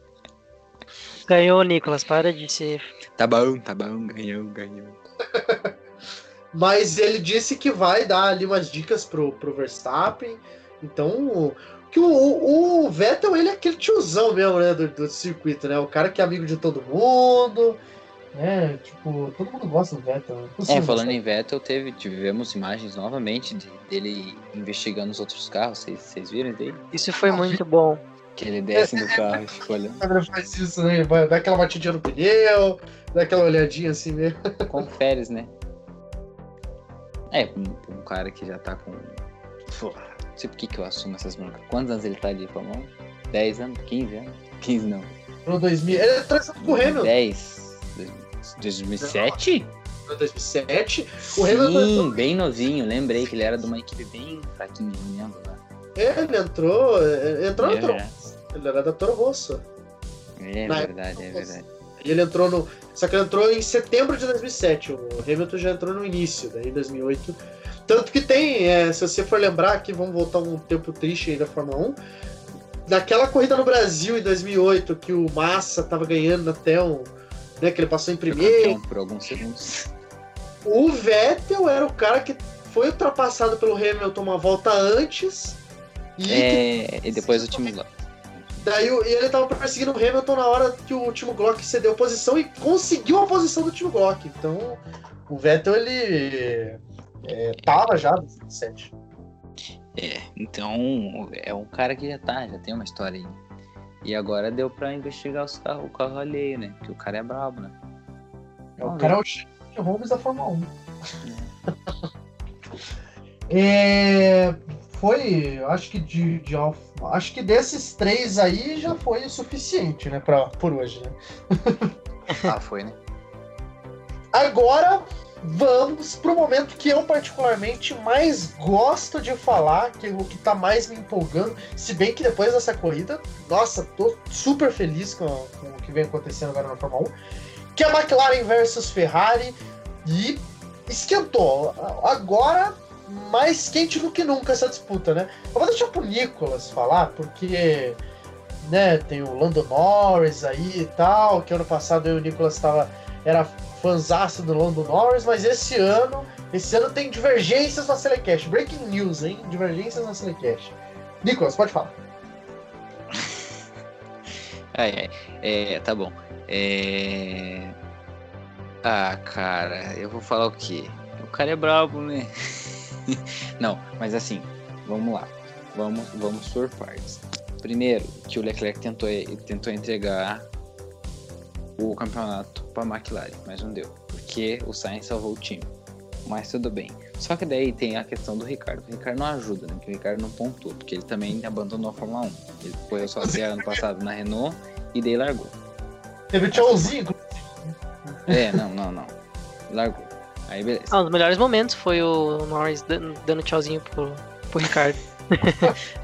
Ganhou, Nicolas, para de ser... Tá bom, tá bom, ganhou, ganhou. Mas ele disse que vai dar ali umas dicas pro, pro Verstappen. Então, que o, o, o Vettel, ele é aquele tiozão mesmo, né? Do, do circuito, né? O cara que é amigo de todo mundo. Né? Tipo, todo mundo gosta do Vettel. né? É, Possível falando gostar. em Vettel, teve, tivemos imagens novamente de- dele investigando os outros carros. Vocês- viram isso daí? Isso foi muito bom. Que ele desce no carro e fica olhando. O cara faz isso, né? Vai- Dá aquela batidinha no pneu, dá aquela olhadinha assim mesmo. Conferes, né? É, um, um cara que já tá com. Pô, não sei por que, que eu assumo essas broncas. Quantos anos ele tá de Fórmula 1? 10 anos? 15 anos? 15 não. No 2000. Ele é atrás com o Hamilton. 10. 2007? No 2007. O Sim, Hamilton bem novinho. Lembrei que ele era de uma equipe bem fraquinha, não lembro lá. É, ele entrou. é, Entrou É verdade. Ele era da Toro Rosso. É Na verdade, é verdade. E ele entrou no. Só que ele entrou em setembro de 2007. O Hamilton já entrou no início, daí em 2008. Tanto que tem, é, se você for lembrar aqui, vamos voltar um tempo triste aí da Fórmula 1. Naquela corrida no Brasil em 2008, que o Massa tava ganhando até um. Né, que ele passou em primeiro. por alguns segundos. O Vettel era o cara que foi ultrapassado pelo Hamilton uma volta antes. E que É, e depois o time lá. Daí e ele tava perseguindo o Hamilton na hora que o Timo Glock cedeu a posição e conseguiu a posição do Timo Glock. Então, o Vettel, ele é, tava já no 27. É, então é um cara que já tá, já tem uma história aí. E agora deu pra investigar os carros, o carro alheio, né? Que o cara é brabo, né? O cara é o Sherlock Holmes da Fórmula 1. É, foi, acho que de, de acho que desses três aí já foi o suficiente, né, pra, por hoje, né? Ah, foi, né? Agora vamos pro momento que eu particularmente mais gosto de falar, que é o que tá mais me empolgando, se bem que depois dessa corrida, nossa, tô super feliz com, com o que vem acontecendo agora na Fórmula 1, que é a McLaren versus Ferrari e esquentou. Agora mais quente do que nunca essa disputa, né? Eu vou deixar pro Nicolas falar, porque né, tem o Lando Norris aí e tal, que ano passado eu e o Nicolas tava, era fanzaço do Lando Norris, mas esse ano, esse ano tem divergências na Selecast. Breaking news, hein? Divergências na Selecast. Nicolas, pode falar. Ai, ai. É, tá bom. É... Ah, cara, eu vou falar o quê? O cara é brabo, né? Não, mas assim, vamos lá. Vamos, vamos por partes. Primeiro, que o Leclerc tentou, tentou entregar o campeonato para a McLaren, mas não deu, porque o Sainz salvou o time. Mas tudo bem. Só que daí tem a questão do Ricardo. O Ricardo não ajuda, né? Porque o Ricardo não pontuou, porque ele também abandonou a Fórmula 1. Ele foi só até ano passado na Renault e daí largou. Teve o tchauzinho. É, não, não, não. Largou. Aí beleza. Ah, um dos melhores momentos foi o Norris dan- dando tchauzinho pro, pro Ricardo.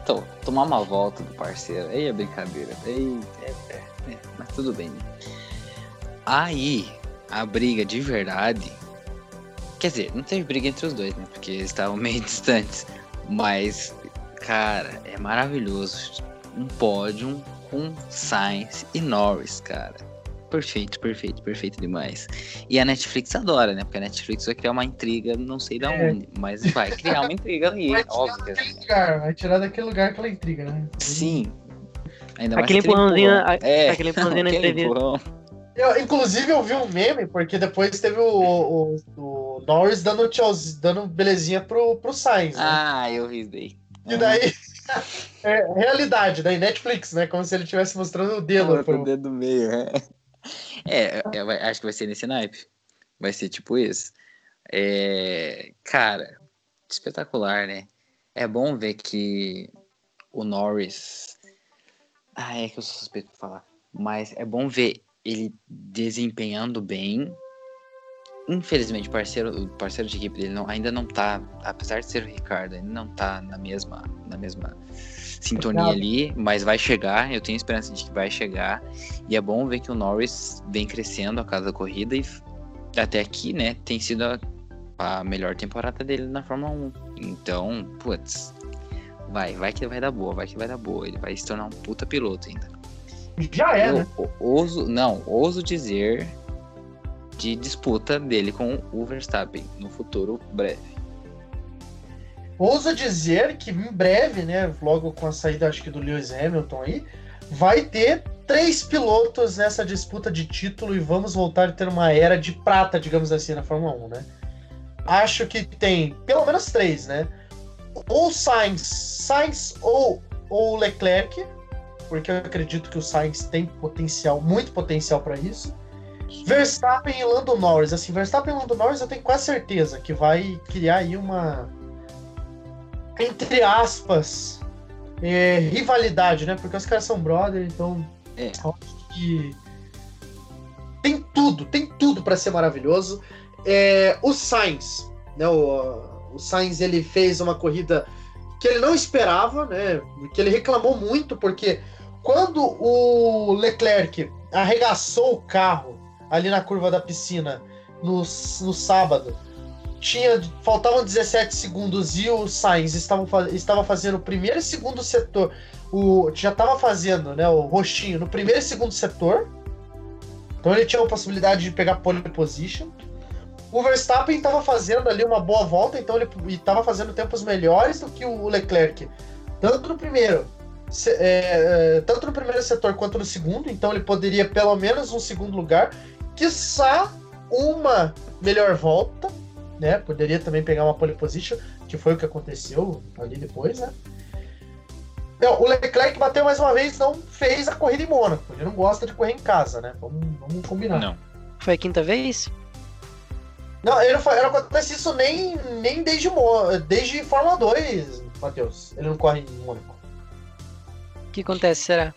Então, tomar uma volta do parceiro, aí é brincadeira. Aí, é, é, é, mas tudo bem, né? Aí, a briga de verdade. Quer dizer, não teve briga entre os dois, né? Porque eles estavam meio distantes. Mas, cara, é maravilhoso. Um pódio com Sainz e Norris, cara. Perfeito, perfeito, perfeito demais. E a Netflix adora, né? Porque a Netflix vai criar uma intriga, não sei da É. onde, mas vai criar uma intriga ali, Vai tirar óbvio. daquele lugar, vai tirar daquele lugar aquela intriga, né? Sim. Ainda mais Aquele empurrãozinho, empurrão. a- é, aquele empurrãozinho na entrevista. empurrão. Eu, inclusive, eu vi um meme, porque depois teve o, o, o Norris dando, tchauzinho, dando belezinha pro, pro Sainz, né? Ah, eu vi daí. E daí. É realidade, daí Netflix, né? Como se ele estivesse mostrando o dedo. Uhum. pro- o dedo do meio, é. É, é, vai- acho que vai ser nesse naipe. Vai ser tipo isso. É, cara, espetacular, né? É bom ver que o Norris. Ah, é que eu sou suspeito de falar. Mas é bom ver ele desempenhando bem. Infelizmente, o parceiro, o parceiro de equipe dele não, ainda não tá, apesar de ser o Ricardo, ainda não tá na mesma, na mesma sintonia Obrigado. ali, mas vai chegar, eu tenho esperança de que vai chegar. E é bom ver que o Norris vem crescendo a cada corrida e até aqui, né, tem sido a, a melhor temporada dele na Fórmula 1. Então, putz, vai, vai que vai dar boa, vai que vai dar boa. Ele vai se tornar um puta piloto ainda. Já é, Eu né? ouso, não, ouso dizer de disputa dele com o Verstappen no futuro breve. Ouso dizer que em breve, né? Logo com a saída, acho que do Lewis Hamilton aí, vai ter três pilotos nessa disputa de título e vamos voltar a ter uma era de prata, digamos assim, na Fórmula 1, né? Acho que tem pelo menos três, né? Ou Sainz, Sainz ou, ou Leclerc, porque eu acredito que o Sainz tem potencial, muito potencial para isso. Verstappen e Lando Norris. Assim, Verstappen e Lando Norris eu tenho quase certeza que vai criar aí uma. Entre aspas. é, rivalidade, né? Porque os caras são brother, então. É. acho que Tem tudo, tem tudo para ser maravilhoso. É, o Sainz, né? O, o Sainz ele fez uma corrida que ele não esperava, né? Que ele reclamou muito, porque quando o Leclerc arregaçou o carro ali na curva da piscina no, no sábado, tinha faltavam 17 segundos e o Sainz estava, estava fazendo o primeiro e segundo setor, o, já estava fazendo né, o roxinho no primeiro e segundo setor, então ele tinha a possibilidade de pegar pole position. O Verstappen estava fazendo ali uma boa volta, então ele estava fazendo tempos melhores do que o Leclerc, tanto no primeiro, é, é, tanto no primeiro setor quanto no segundo, então ele poderia pelo menos um segundo lugar, quiçá uma melhor volta, né? Poderia também pegar uma pole position, que foi o que aconteceu ali depois, né? Não, o Leclerc bateu mais uma vez, não fez a corrida em Mônaco. Ele não gosta de correr em casa, né? Vamos, vamos combinar. Não. Foi a quinta vez? Não, ele não, ele não acontece isso nem, nem desde, desde Fórmula 2, Matheus. Ele não corre em Mônaco. O que acontece, será?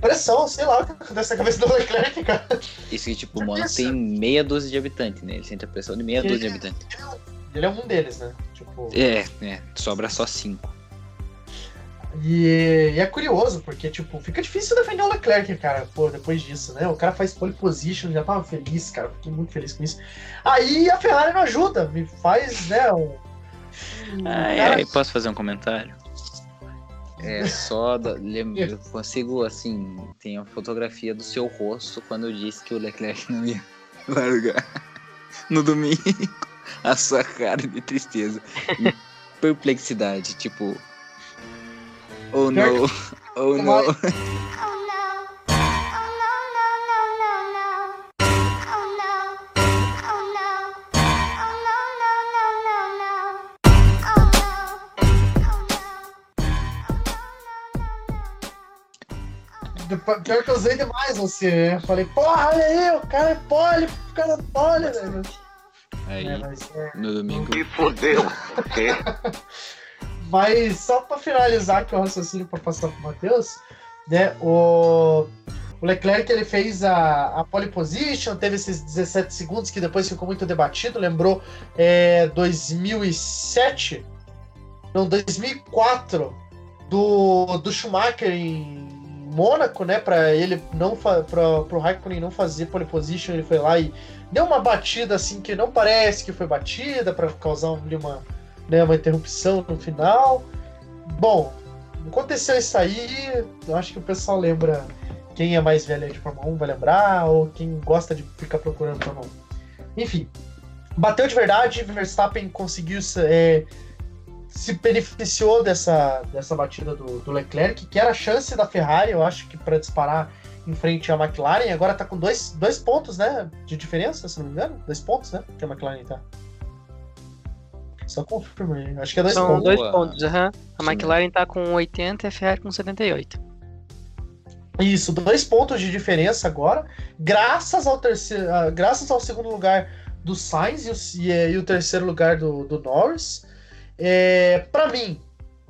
Pressão, sei lá o que acontece na cabeça do Leclerc, cara. Isso que, tipo, o Mônaco tem meia dúzia de habitantes, né? Ele sente a pressão de meia Ele- dúzia de habitantes. Ele é um deles, né? Tipo. É, é, sobra só cinco. E, e é curioso, porque, tipo, fica difícil defender o Leclerc, cara, pô, depois disso, né? O cara faz pole position, já tava feliz, cara, fiquei muito feliz com isso. Aí a Ferrari não ajuda, me faz, né, um... um Ah, cara- é, posso fazer um comentário? É só. Da, eu consigo, assim, tem a fotografia do seu rosto quando eu disse que o Leclerc não ia largar no domingo. A sua cara de tristeza. e perplexidade, tipo. Oh no, oh no. Pior que eu usei demais você, né? Falei, porra, olha aí, o cara é pole, o cara é pole, velho. Aí, É, mas, é, no domingo. Me fodeu. mas só pra finalizar aqui o raciocínio pra passar pro Matheus, né, o... O Leclerc ele fez a, a pole position, teve esses 17 segundos que depois ficou muito debatido. Lembrou é, 2007, não, 2004 do, do Schumacher em Mônaco, né? Para ele não para o Raikkonen não fazer pole position, ele foi lá e deu uma batida assim que não parece que foi batida para causar uma, né, uma interrupção no final. Bom, aconteceu isso aí. Eu acho que o pessoal lembra quem é mais velho de Fórmula 1 vai lembrar, ou quem gosta de ficar procurando Fórmula 1. Enfim, bateu de verdade, Verstappen conseguiu é, se beneficiou dessa, dessa batida do, do, Leclerc, que era a chance da Ferrari, eu acho que para disparar em frente à McLaren, agora tá com dois, dois pontos, né, de diferença, se não me engano, dois pontos, né, que a McLaren tá. Só confirma aí, acho que é dois São pontos. dois Boa. pontos, aham. A Sim, McLaren tá com 80 e a Ferrari com 78. Isso, dois pontos de diferença agora, graças ao terceiro, ah, graças ao segundo lugar do Sainz e o, e, e o terceiro lugar do, do Norris. É, para mim,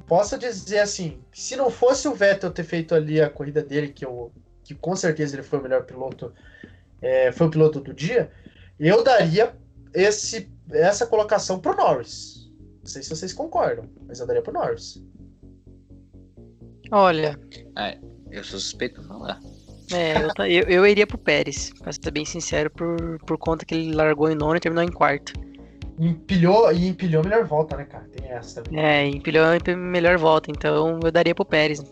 posso dizer assim, se não fosse o Vettel ter feito ali a corrida dele, que, eu, que com certeza ele foi o melhor piloto, é, foi o piloto do dia, eu daria esse, essa colocação pro Norris. Não sei se vocês concordam, mas eu daria pro Norris. Olha, Eu sou suspeito pra falar. é, eu, eu, eu iria pro Pérez, pra ser bem sincero, por, por conta que ele largou em nono e terminou em quarto. Empilhou e empilhou melhor volta, né, cara? Tem essa também. É, empilhou melhor volta, então eu daria pro Pérez.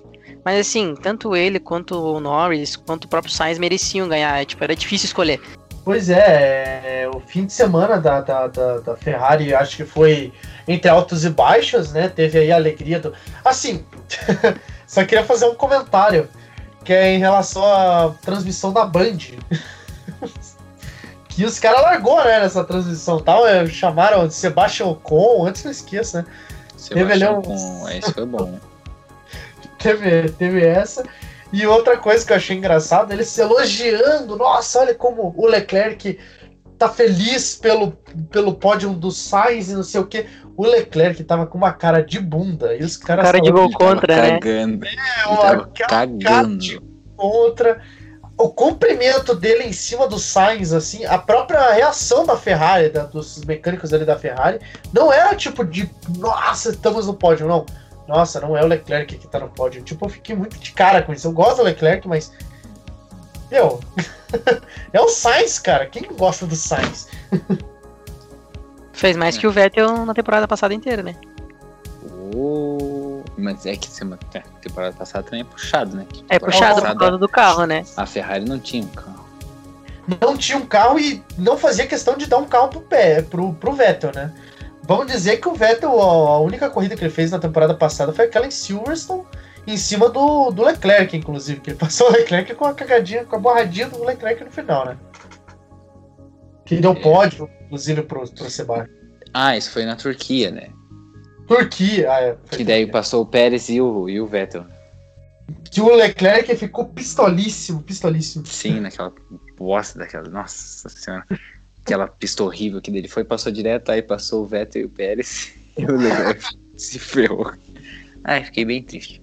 Mas assim, tanto ele quanto o Norris, quanto o próprio Sainz mereciam ganhar. Tipo, era difícil escolher. Pois é, é, o fim de semana da, da, da, da Ferrari acho que foi entre altos e baixos, né? Teve aí a alegria do. Assim, só queria fazer um comentário que é em relação à transmissão da Band. que os caras largou, né, nessa transmissão tal. é, Chamaram de Sebastian Ocon, antes que eu esqueça, né? Sebastião com. É, isso foi bom. Teve, teve essa. E outra coisa que eu achei engraçado, ele se elogiando. Nossa, olha como o Leclerc tá feliz pelo, pelo pódio do Sainz e não sei o que. O Leclerc tava com uma cara de bunda. E os caras Cara de gol contra, né? Cagando. É, uma tava cara cagando. contra. O comprimento dele em cima do Sainz, assim, a própria reação da Ferrari, da- dos mecânicos ali da Ferrari, não era tipo de nossa, estamos no pódio, não. Nossa, não é o Leclerc que tá no pódio. Tipo, eu fiquei muito de cara com isso. Eu gosto do Leclerc, mas. Meu. é o Sainz, cara. Quem que gosta do Sainz? Fez mais que o Vettel na temporada passada inteira, né? Oh, mas é que semana, é, temporada passada também é puxado, né? Que É puxado por passada, causa do carro, né? A Ferrari não tinha um carro. Não tinha um carro e não fazia questão de dar um carro pro pé, pro, pro Vettel, né? Vamos dizer que o Vettel, a a única corrida que ele fez na temporada passada foi aquela em Silverstone, em cima do, do Leclerc, inclusive, que ele passou o Leclerc com a cagadinha, com a borradinha do Leclerc no final, né? Que deu É. pódio, inclusive, pro, pro Sebastian. Ah, isso foi na Turquia, né? Turquia. Ah, é, Que daí passou o Pérez e o, e o Vettel. Que o Leclerc ficou pistolíssimo, pistolíssimo. Sim, naquela bosta daquela. Nossa senhora. Aquela pista horrível que dele foi, passou direto, aí passou o Vettel e o Pérez. E o Leclerc se ferrou. Ai, fiquei bem triste.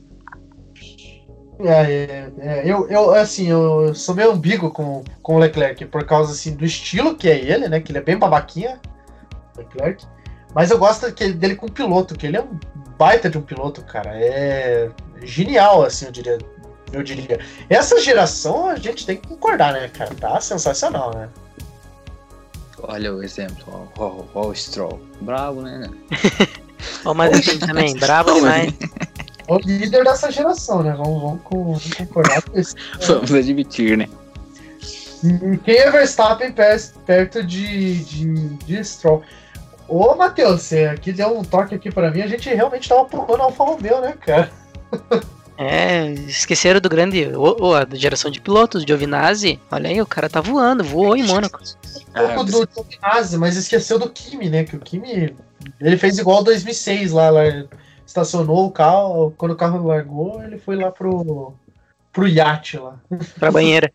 É, é, é, eu, eu, assim, eu sou meio ambíguo com, com o Leclerc, por causa, assim, do estilo que é ele, né? Que ele é bem babaquinha, Leclerc. Mas eu gosto dele com o piloto, que ele é um baita de um piloto, cara. É genial, assim, eu diria. Eu diria. Essa geração a gente tem que concordar, né, cara? Tá sensacional, né? Olha o exemplo, ó, ó, ó o Stroll. Bravo, né? Ó, o Mazepin também, brabo demais. É o líder dessa geração, né? Vamos, vamos, vamos concordar com isso. Vamos admitir, né? Quem é Verstappen per- perto de, de, de Stroll? Ô, Matheus, você aqui deu um toque aqui pra mim, a gente realmente tava pulando Alfa Romeo, né, cara? É, esqueceram do grande. Ô, ô, a geração de pilotos, Giovinazzi. Olha aí, o cara tá voando, voou em Mônaco. Um pouco do Giovinazzi, mas esqueceu do Kimi, né? Que o Kimi, ele fez igual 2006 lá, lá estacionou o carro, quando o carro largou, ele foi lá pro, pro iate lá. Pra banheira.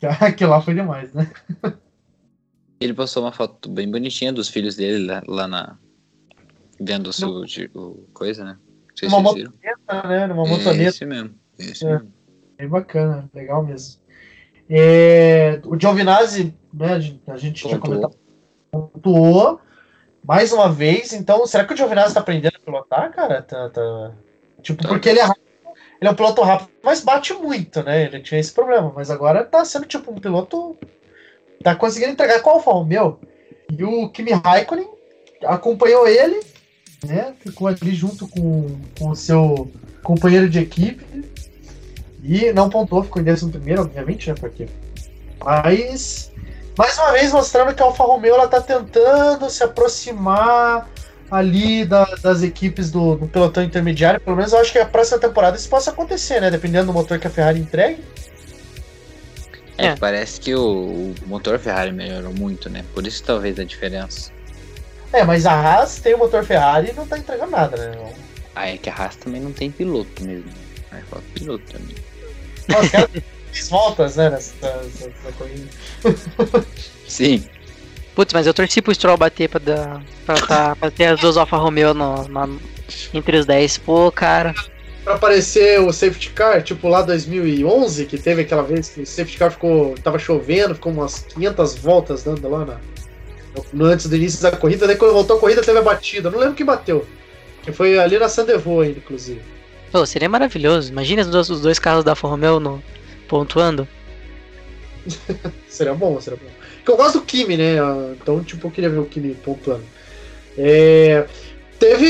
Aquilo lá foi demais, né? Ele postou uma foto bem bonitinha dos filhos dele lá, lá na. Vendo o seu de- o coisa, né? Se Uma motoneta, né? Numa motoneta. Esse mesmo. Esse É. mesmo. Bem bacana, legal mesmo. É, o Giovinazzi, né, a gente- gente já Pontuou. comentou, pontuou mais uma vez. Então, será que o Giovinazzi tá aprendendo a pilotar, cara? Tá, tá- Tipo, Tá. porque ele é rápido, ele é um piloto rápido, mas bate muito, né? Ele tinha esse problema, mas agora tá sendo tipo um piloto. Tá conseguindo entregar com a Alfa Romeo. E o Kimi Raikkonen acompanhou ele, né? Ficou ali junto com, com o seu companheiro de equipe. E não pontuou, ficou em 11 primeiro, obviamente, né? Porque. Mas. Mais uma vez mostrando que a Alfa Romeo ela tá tentando se aproximar ali da- das equipes do, do pelotão intermediário. Pelo menos eu acho que a próxima temporada isso possa acontecer, né? Dependendo do motor que a Ferrari entregue. É, É. parece que o, o motor Ferrari melhorou muito, né? Por isso talvez a diferença. É, mas a Haas tem o motor Ferrari e não tá entregando nada, né? Ah, é que a Haas também não tem piloto mesmo. Aí falta piloto também. Nossa, cara, três voltas, né? Nessa, nessa- nessa corrida. Sim. Putz, mas eu torci pro Stroll bater pra, dar, pra, tá, pra ter as duas Alfa Romeo no, na- entre os 10. Pô, cara. Pra aparecer o safety car, tipo lá 2011, que teve aquela vez que o safety car ficou. tava chovendo, ficou umas 500 voltas dando lá na, no, antes do início da corrida. Daí quando voltou a corrida teve a batida. Não lembro quem bateu. Que foi ali na Sandevô ainda, inclusive. Pô, seria maravilhoso. Imagina os dois, os dois carros da Alfa Romeo no, pontuando. Seria bom, seria bom. Porque eu gosto do Kimi, né? Então, tipo, eu queria ver o Kimi pontuando. É, Teve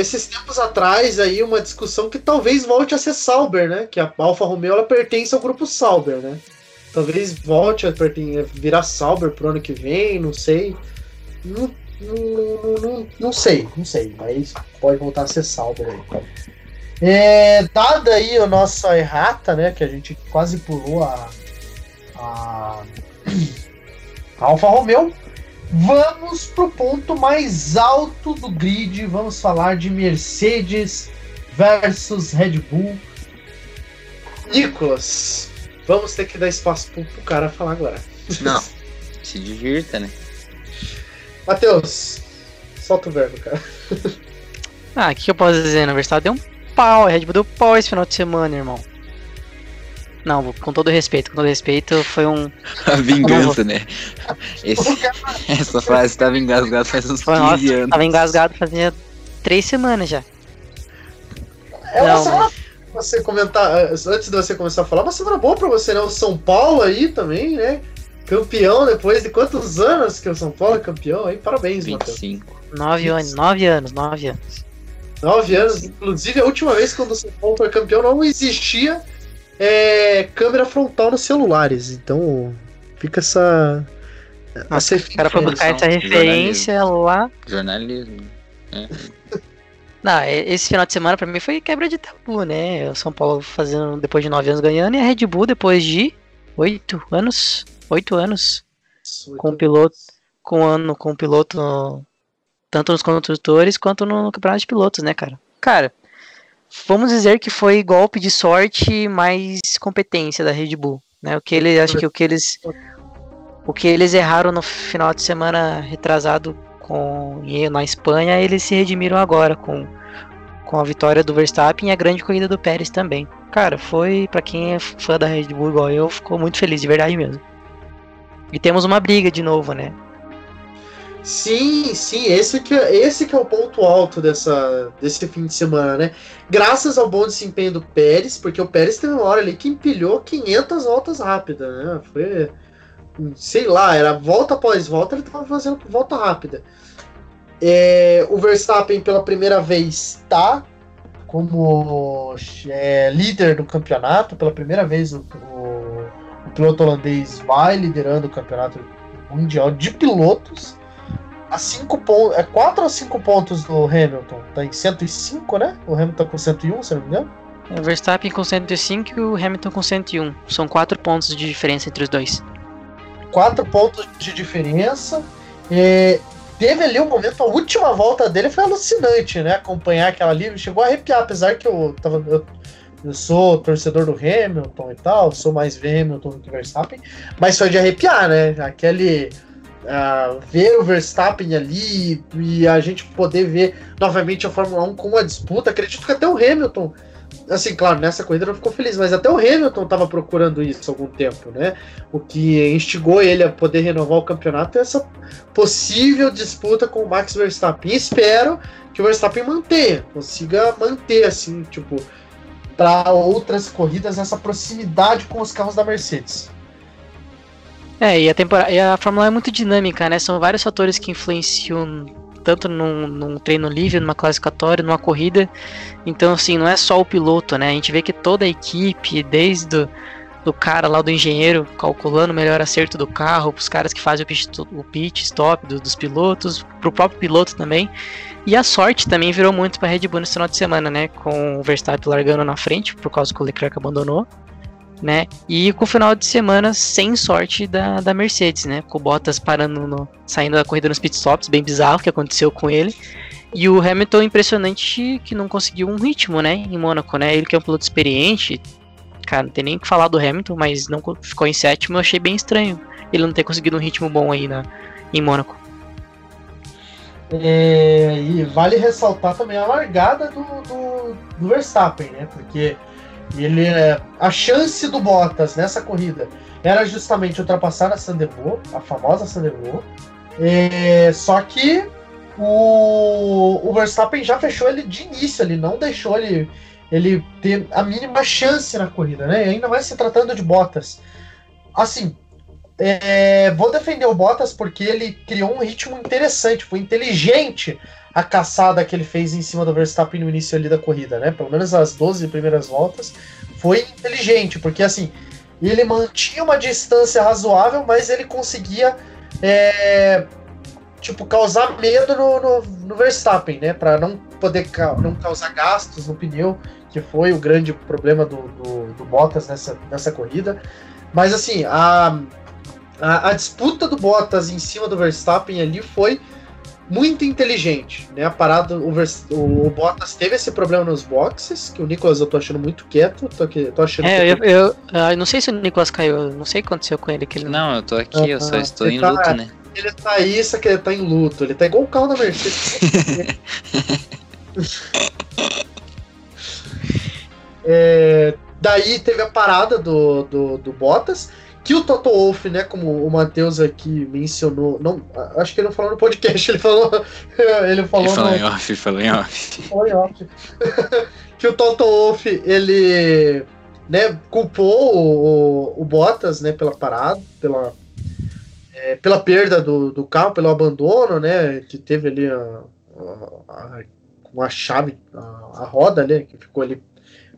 esses tempos atrás aí uma discussão que talvez volte a ser Sauber, né? Que a Alfa Romeo ela pertence ao grupo Sauber, né? Talvez volte a virar Sauber pro ano que vem, não sei. Não, não, não, não sei, não sei. Mas pode voltar a ser Sauber aí. É, dada aí a nossa errata, né? Que a gente quase pulou a, a, a Alfa Romeo. Vamos pro ponto mais alto do grid. Vamos falar de Mercedes versus Red Bull. Nicolas, vamos ter que dar espaço pro, pro cara falar agora. Não. Se divirta, né? Matheus, solta o verbo, cara. Ah, o que, que eu posso dizer? Na verdade, deu um pau. A Red Bull deu pau esse final de semana, irmão. Não, com todo respeito, com todo respeito, foi um. A vingança, né? Esse- essa frase estava engasgada faz uns 15 Foi, nossa, anos. tava engasgado fazia três semanas já. É uma Não, semana pra você comentar, antes de você começar a falar, uma semana boa pra você, né? O São Paulo aí também, né? Campeão depois de quantos anos que o São Paulo é campeão aí? Parabéns, Matheus. 25. Nove anos, nove anos, nove anos. Nove anos. Inclusive, a última vez quando o São Paulo foi campeão não existia é, câmera frontal nos celulares. Então, fica essa. Nossa, essa O cara foi buscar essa referência lá. Jornalismo. né? Não, esse final de semana pra mim foi quebra de tabu, né? O São Paulo fazendo depois de nove anos ganhando e a Red Bull depois de oito anos. Oito anos com o piloto. Com ano com o piloto tanto nos construtores quanto no campeonato de pilotos, né, cara? Cara, vamos dizer que foi golpe de sorte mais competência da Red Bull, né? O que eles, acho que o que eles, o que eles erraram no final de semana retrasado com na Espanha, eles se redimiram agora com com a vitória do Verstappen e a grande corrida do Pérez também. Cara, foi para quem é fã da Red Bull igual eu, ficou muito feliz de verdade mesmo. E temos uma briga de novo, né? Sim, sim, esse que, é- esse que é o ponto alto dessa, desse fim de semana, né? Graças ao bom desempenho do Pérez, porque o Pérez teve uma hora ali que empilhou 500 voltas rápidas, né? Foi, sei lá, era volta após volta, ele tava fazendo volta rápida. É, o Verstappen, pela primeira vez, tá como é, líder do campeonato, pela primeira vez o, o, o piloto holandês vai liderando o campeonato mundial de pilotos a 5 pontos. É 4 ou 5 pontos do Hamilton? Tá em 105, né? O Hamilton com 101, se não me engano. O Verstappen com 105 e o Hamilton com 101. São 4 pontos de diferença entre os dois. 4 pontos de diferença. É, teve ali um momento, a última volta dele foi alucinante, né? Acompanhar aquela ali, chegou a arrepiar, apesar que eu tava. Eu, eu sou torcedor do Hamilton e tal, sou mais Hamilton do que Verstappen, mas foi de arrepiar, né? Aquele. Ah, ver o Verstappen ali e a gente poder ver novamente a Fórmula 1 com uma disputa. Acredito que até o Hamilton, assim, claro, nessa corrida não ficou feliz, mas até o Hamilton estava procurando isso há algum tempo, né? O que instigou ele a poder renovar o campeonato é essa possível disputa com o Max Verstappen. E espero que o Verstappen mantenha, consiga manter, assim, tipo, para outras corridas essa proximidade com os carros da Mercedes. É, e a, tempora... e a Fórmula 1 é muito dinâmica, né? São vários fatores que influenciam tanto num, num treino livre, numa classificatória, numa corrida. Então, assim, não é só o piloto, né? A gente vê que toda a equipe, desde do, do cara lá do engenheiro calculando o melhor acerto do carro, os caras que fazem o pit, o pit stop do- dos pilotos, pro próprio piloto também. E a sorte também virou muito para Red Bull nesse final de semana, né? Com o Verstappen largando na frente, por causa que o Leclerc abandonou, né? E com o final de semana sem sorte da, da Mercedes, né? Com o Bottas parando, no, saindo da corrida nos pitstops, bem bizarro o que aconteceu com ele. E o Hamilton impressionante que não conseguiu um ritmo, né? Em Mônaco, né? Ele que é um piloto experiente, cara, não tem nem o que falar do Hamilton, mas não co- ficou em sétimo, eu achei bem estranho ele não ter conseguido um ritmo bom aí na, em Mônaco. É, e vale ressaltar também a largada do, do, do Verstappen, né? Porque ele é, a chance do Bottas nessa corrida era justamente ultrapassar a Sandevaux, a famosa Sandevaux. É, só que o, o Verstappen já fechou ele de início, ele não deixou ele, ele ter a mínima chance na corrida, né? E ainda mais se tratando de Bottas. Assim, é, vou defender o Bottas porque ele criou um ritmo interessante, foi inteligente a caçada que ele fez em cima do Verstappen no início ali da corrida, né? Pelo menos as 12 primeiras voltas foi inteligente, porque assim, ele mantinha uma distância razoável, mas ele conseguia é, tipo causar medo no, no, no Verstappen, né? Para não poder ca- não causar gastos no pneu, que foi o grande problema do, do, do Bottas nessa, nessa corrida. Mas assim, a, a, a disputa do Bottas em cima do Verstappen ali foi muito inteligente, né? A parada, o, Vers- o, o Bottas teve esse problema nos boxes, que o Nicolas eu tô achando muito quieto, tô, aqui, tô achando É, que eu, eu, ah, eu não sei se o Nicolas caiu, não sei o que aconteceu com ele. Que ele Não, eu tô aqui, eu só Ah, estou em tá- luto, né? ele tá aí, só que ele tá em luto, ele tá igual o carro da Mercedes. É, daí teve a parada do, do, do Bottas, que o Toto Wolff, né, como o Matheus aqui mencionou, não, acho que ele não falou no podcast, ele falou, ele falou, Ele falou no, em off, falou em off. falou em off. que o Toto Wolff, ele, né, culpou o, o, o Bottas, né, pela parada, pela, é, pela perda do, do carro, pelo abandono, né, que teve ali a, a, a, com a chave, a, a roda, né, que ficou ali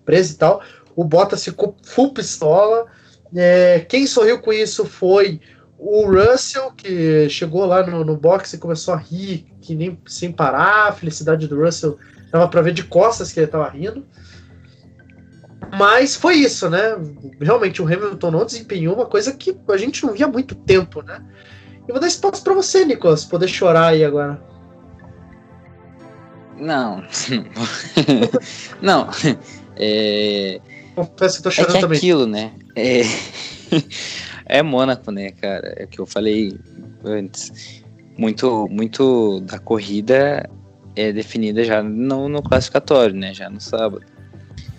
presa e tal. O Bottas ficou full pistola. É, quem sorriu com isso foi o Russell, que chegou lá no, no box e começou a rir, que nem sem parar. A felicidade do Russell dava pra ver de costas que ele tava rindo. Mas foi isso, né? Realmente o Hamilton não desempenhou uma coisa que a gente não via há muito tempo, né? Eu vou dar espaço pra você, Nicolas, poder chorar aí agora. Não. não. É, Confesso que tô é chorando que é aquilo, né? É, é Mônaco, né, cara? É o que eu falei antes. Muito, muito da corrida é definida já no, no classificatório, né? Já no sábado.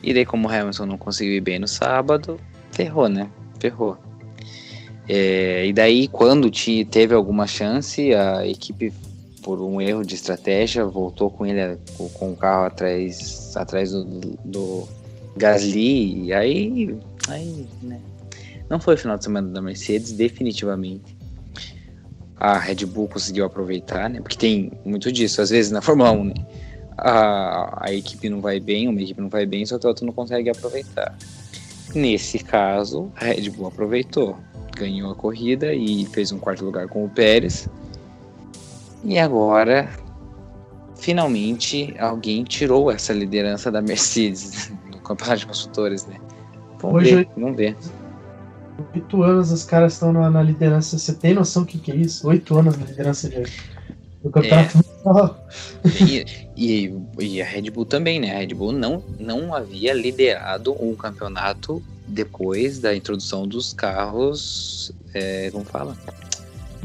E daí, como o Hamilton não conseguiu ir bem no sábado, ferrou, né? Ferrou. É, e daí, quando te, teve alguma chance, a equipe, por um erro de estratégia, voltou com ele com, com o carro atrás, atrás do, do Gasly. Aí, aí, né? Não foi o final de semana da Mercedes, definitivamente. A Red Bull conseguiu aproveitar, né? Porque tem muito disso, às vezes na Fórmula 1, né? A, a equipe não vai bem, uma equipe não vai bem, só que a outra não consegue aproveitar. Nesse caso, a Red Bull aproveitou, ganhou a corrida e fez um quarto lugar com o Pérez. E agora, finalmente, alguém tirou essa liderança da Mercedes no campeonato de construtores, né? Vamos Hoje- ver, vamos ver. Oito anos os caras estão na, na liderança. Você tem noção do que, que é isso? Oito anos na liderança de, do campeonato mundial. E, e, e a Red Bull também, né? A Red Bull não, não havia liderado um campeonato depois da introdução dos carros, é, como fala?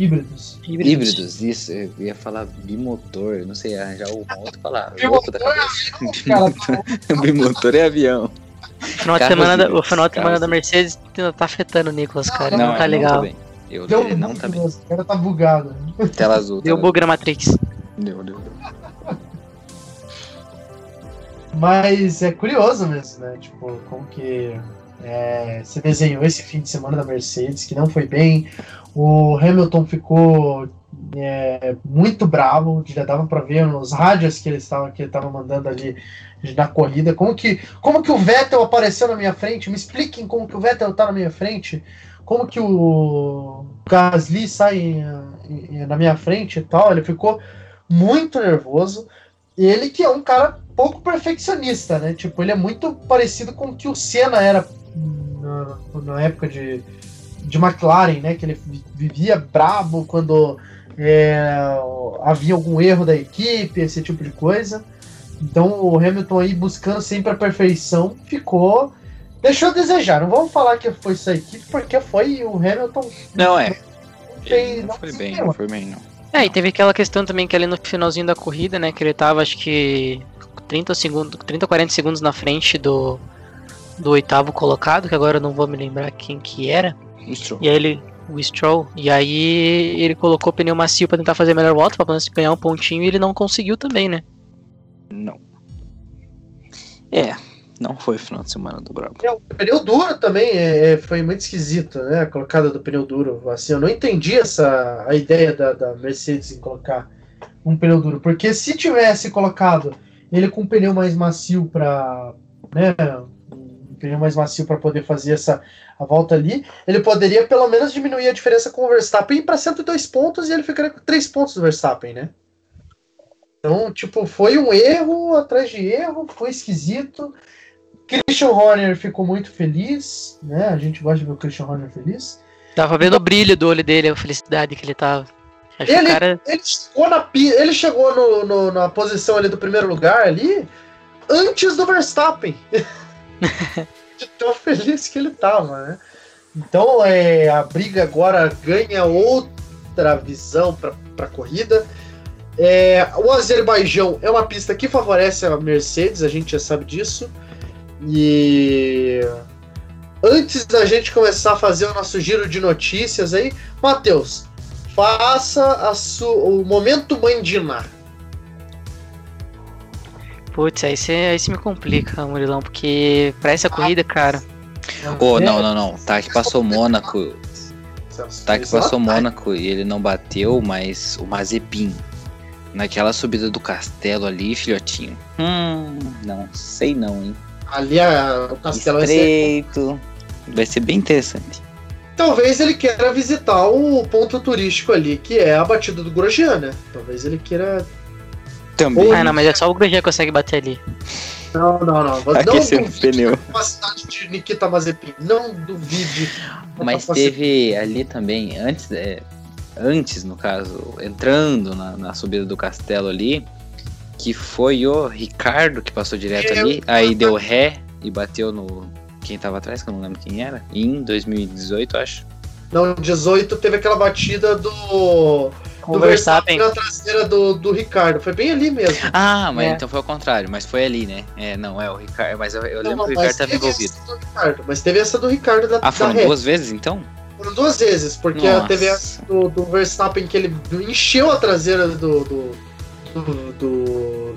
Híbridos. Híbridos, isso. Eu ia falar bimotor, não sei, arranjar uma outra palavra. Bimotor da. Cara, bimotor é avião. O final de semana, da, o híbridos, final de semana da Mercedes tá afetando o Nicolas, cara. Não, Não, tá não legal. tá bem. Eu, deu ele não muito tá bem. O cara tá bugado. Tela azul. Deu tela bug na Matrix. Deu, deu, deu. Mas é curioso mesmo, né? Tipo, como que é, você desenhou esse fim de semana da Mercedes, que não foi bem. O Hamilton ficou é, muito bravo, já dava pra ver nos rádios que ele estava que estava mandando ali na corrida. Como que, como que o Vettel apareceu na minha frente? Me expliquem como que o Vettel tá na minha frente. Como que o Gasly sai na minha frente e tal. Ele ficou muito nervoso. Ele que é um cara pouco perfeccionista, né? Tipo, ele é muito parecido com o que o Senna era na, na época de, de McLaren, né? Que ele vi- vivia brabo quando é, havia algum erro da equipe, esse tipo de coisa. Então o Hamilton aí buscando sempre a perfeição ficou. Deixou a desejar. Não vamos falar que foi essa equipe, porque foi o Hamilton. Não, é. fez- não foi bem, não foi bem, não. É, e teve aquela questão também que ali no finalzinho da corrida, né, que ele tava acho que 30 segundos, 30 40 segundos na frente do do oitavo colocado, que agora eu não vou me lembrar quem que era. Stroll. E aí ele o Stroll, e aí ele colocou o pneu macio pra tentar fazer a melhor volta, pra poder ganhar um pontinho, e ele não conseguiu também, né? Não. É, não foi final de semana do Brabo. É, o pneu duro também é, é, foi muito esquisito, né? A colocada do pneu duro. Assim, eu não entendi essa a ideia da, da Mercedes em colocar um pneu duro. Porque se tivesse colocado ele com um pneu mais macio para né, pneu mais macio para poder fazer essa a volta ali, ele poderia pelo menos diminuir a diferença com o Verstappen para 102 pontos e ele ficaria com 3 pontos do Verstappen, né? Então, tipo, foi um erro atrás de erro, foi esquisito. Christian Horner ficou muito feliz, né? A gente gosta de ver o Christian Horner feliz. Tava vendo o brilho do olho dele, a felicidade que ele tava. Acho Ele- cara. Ele chegou na, ele chegou no, no- na posição ali do primeiro lugar ali antes do Verstappen. de tão feliz que ele tava, né? Então é, a briga agora ganha outra visão para a corrida. É, o Azerbaijão é uma pista que favorece a Mercedes, a gente já sabe disso. E antes da gente começar a fazer o nosso giro de notícias aí, Matheus, faça o momento mãe Diná. Putz, aí você aí cê me complica, Murilão, porque pra essa corrida, cara. Ô, É, não, não, não. Tá que passou Mônaco. Tá que passou Mônaco e ele não bateu, mas o Mazepin. Naquela subida do castelo ali, filhotinho. Hum, não sei não, hein? Ali a, o castelo vai ser. Estreito. Vai ser bem interessante. Talvez ele queira visitar o ponto turístico ali, que é a batida do Grosjean, né? Talvez ele queira. Também. Ah, não, mas é só o Grosjean que consegue bater ali. Não, não, não. Não Aquecer o duvide pneu. da capacidade de Nikita Mazepin. Não duvide. Mas teve ali também, antes, é, antes no caso, entrando na, na subida do castelo ali, que foi o Ricardo que passou direto É, ali, eu- aí deu ré e bateu no quem tava atrás, que eu não lembro quem era, em 2018, acho. Não, 18 teve aquela batida do, do o Verstappen. na traseira do, do Ricardo. Foi bem ali mesmo. Ah, mas É. então foi ao contrário, mas foi ali, né? É, não, é o Ricardo, mas eu, eu Não, lembro que o Ricardo tava teve envolvido. essa do Ricardo, mas teve essa do Ricardo da, Ah, da foram ré. duas vezes então? Foram duas vezes, porque Nossa. teve essa do, do Verstappen que ele encheu a traseira do, do, do, do,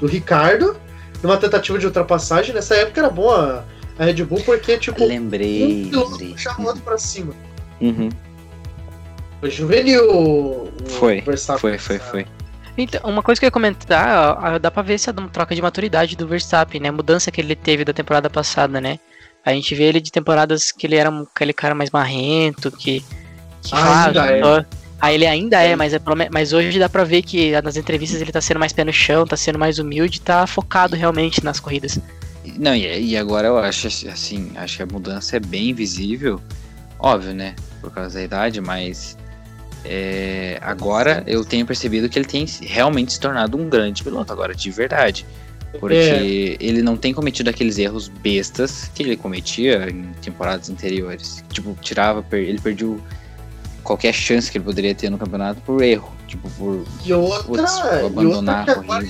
do Ricardo numa tentativa de ultrapassagem. Nessa época era boa a Red Bull, porque, tipo, Lembrei, um piloto lembrei. puxava o outro pra cima. Uhum. Foi juvenil o, Foi, Verstappen. foi, foi, foi. Então, uma coisa que eu ia comentar, ó, dá pra ver essa troca de maturidade do Verstappen, né? A mudança que ele teve da temporada passada, né? A gente vê ele de temporadas que ele era aquele cara mais marrento, que. que Ainda fala, é. Ah, ele ainda é, É. mas, é mas hoje dá pra ver que nas entrevistas ele tá sendo mais pé no chão, tá sendo mais humilde, tá focado realmente nas corridas. Não, e, e agora eu acho assim, acho que a mudança é bem visível, óbvio, né? Por causa da idade, mas é, agora eu tenho percebido que ele tem realmente se tornado um grande piloto, agora de verdade. Porque É. ele não tem cometido aqueles erros bestas que ele cometia em temporadas anteriores. Tipo, tirava, ele perdeu qualquer chance que ele poderia ter no campeonato por erro. Tipo, por E outra, putz, vou e outra abandonar agora.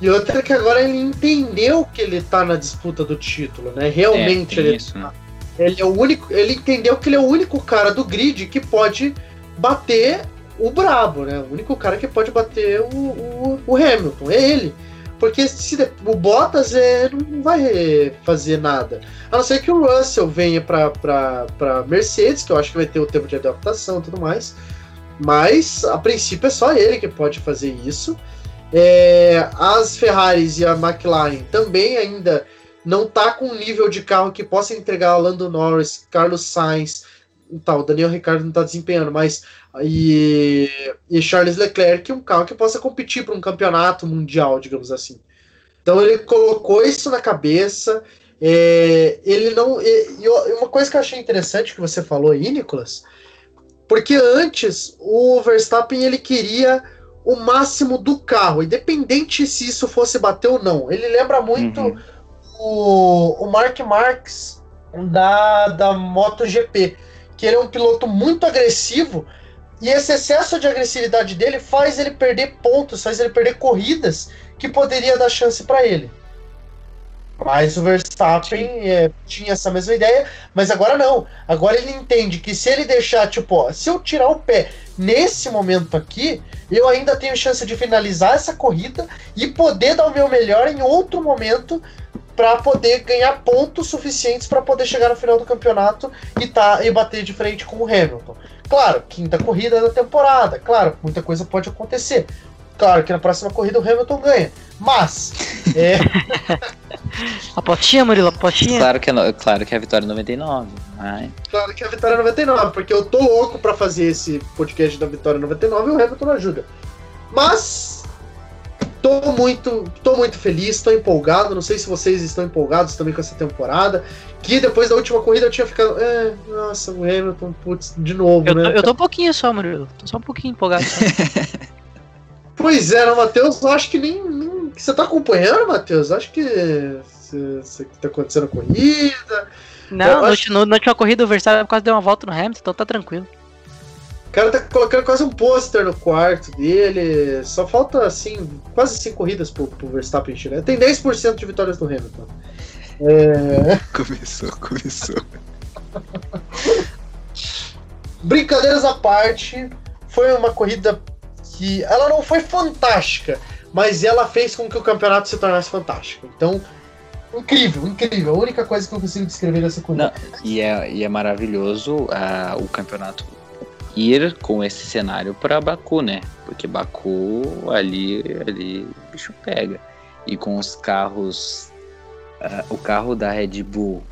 E outra que agora ele entendeu que ele tá na disputa do título, né? Realmente É, ele, isso, né? ele é o único. Ele entendeu que ele é o único cara do grid que pode bater o brabo, né? O único cara que pode bater o, o, o Hamilton. É ele. Porque se o Bottas é, não vai fazer nada. A não ser que o Russell venha pra Mercedes, que eu acho que vai ter o tempo de adaptação e tudo mais. Mas, a princípio, é só ele que pode fazer isso. É, as Ferraris e a McLaren também ainda não tá com um nível de carro que possa entregar Lando Norris, Carlos Sainz, tal, o Daniel Ricciardo não tá desempenhando, mas e, e Charles Leclerc, um carro que possa competir para um campeonato mundial, digamos assim. Então ele colocou isso na cabeça. é, ele não. E, e uma coisa que eu achei interessante que você falou aí, Nicolas, porque antes o Verstappen ele queria o máximo do carro, independente se isso fosse bater ou não. Ele lembra muito Uhum. o, o Mark Marques da, da MotoGP, que ele é um piloto muito agressivo e esse excesso de agressividade dele faz ele perder pontos, faz ele perder corridas que poderia dar chance para ele. Mas o Verstappen é, tinha essa mesma ideia, mas agora não. Agora ele entende que se ele deixar, tipo, ó, se eu tirar o pé nesse momento aqui, eu ainda tenho chance de finalizar essa corrida e poder dar o meu melhor em outro momento para poder ganhar pontos suficientes para poder chegar no final do campeonato e tá e bater de frente com o Hamilton. Claro, quinta corrida da temporada, claro, muita coisa pode acontecer. Claro que na próxima corrida o Hamilton ganha, mas é, Apostinha, Murilo, apostinha. Claro que, é claro que é a vitória 99. Mas... claro que a vitória é 99, porque eu tô louco para fazer esse podcast da vitória 99 e o Hamilton não ajuda. Mas tô muito, tô muito feliz, tô empolgado. Não sei se vocês estão empolgados também com essa temporada. Que depois da última corrida eu tinha ficado, é, nossa, o Hamilton, putz, de novo, Eu, tô, né? eu tô um pouquinho só, Murilo. Tô só um pouquinho empolgado. Pois é, né, Matheus? Eu acho que nem, nem- Você tá acompanhando, Matheus? Acho que. Você você- tá acontecendo a corrida. Não, no, acho- no, na última corrida o Verstappen quase deu uma volta no Hamilton, então tá tranquilo. O cara tá colocando quase um pôster no quarto dele. Só falta, assim, quase cinco corridas pro, pro Verstappen chegar. Tem 10% de vitórias do Hamilton. É, Começou, começou. brincadeiras à parte, foi uma corrida que. Ela não foi fantástica, mas ela fez com que o campeonato se tornasse fantástico. Então, incrível, incrível. A única coisa que eu consigo descrever dessa corrida. E é, e é maravilhoso ah, o campeonato ir com esse cenário para Baku, né? Porque Baku ali, ali o bicho pega. E com os carros, ah, o carro da Red Bull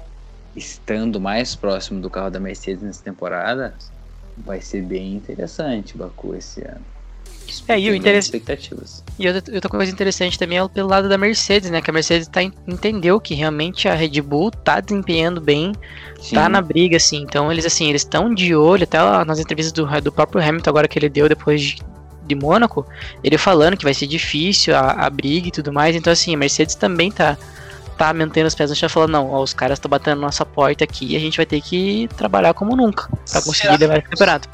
estando mais próximo do carro da Mercedes nessa temporada, vai ser bem interessante Baku esse ano. É, e o interesse-. E outra, coisa interessante também é pelo lado da Mercedes, né? Que a Mercedes tá, en- entendeu que realmente a Red Bull tá desempenhando bem, Sim, tá na briga, assim. Então eles, assim, eles estão de olho, até lá nas entrevistas do, do próprio Hamilton agora que ele deu depois de, de Mônaco, ele falando que vai ser difícil a, a briga e tudo mais. Então, assim, a Mercedes também tá, tá mantendo os pés no chão, falando: não, ó, os caras estão batendo na nossa porta aqui e a gente vai ter que trabalhar como nunca pra conseguir Será? levar esse campeonato.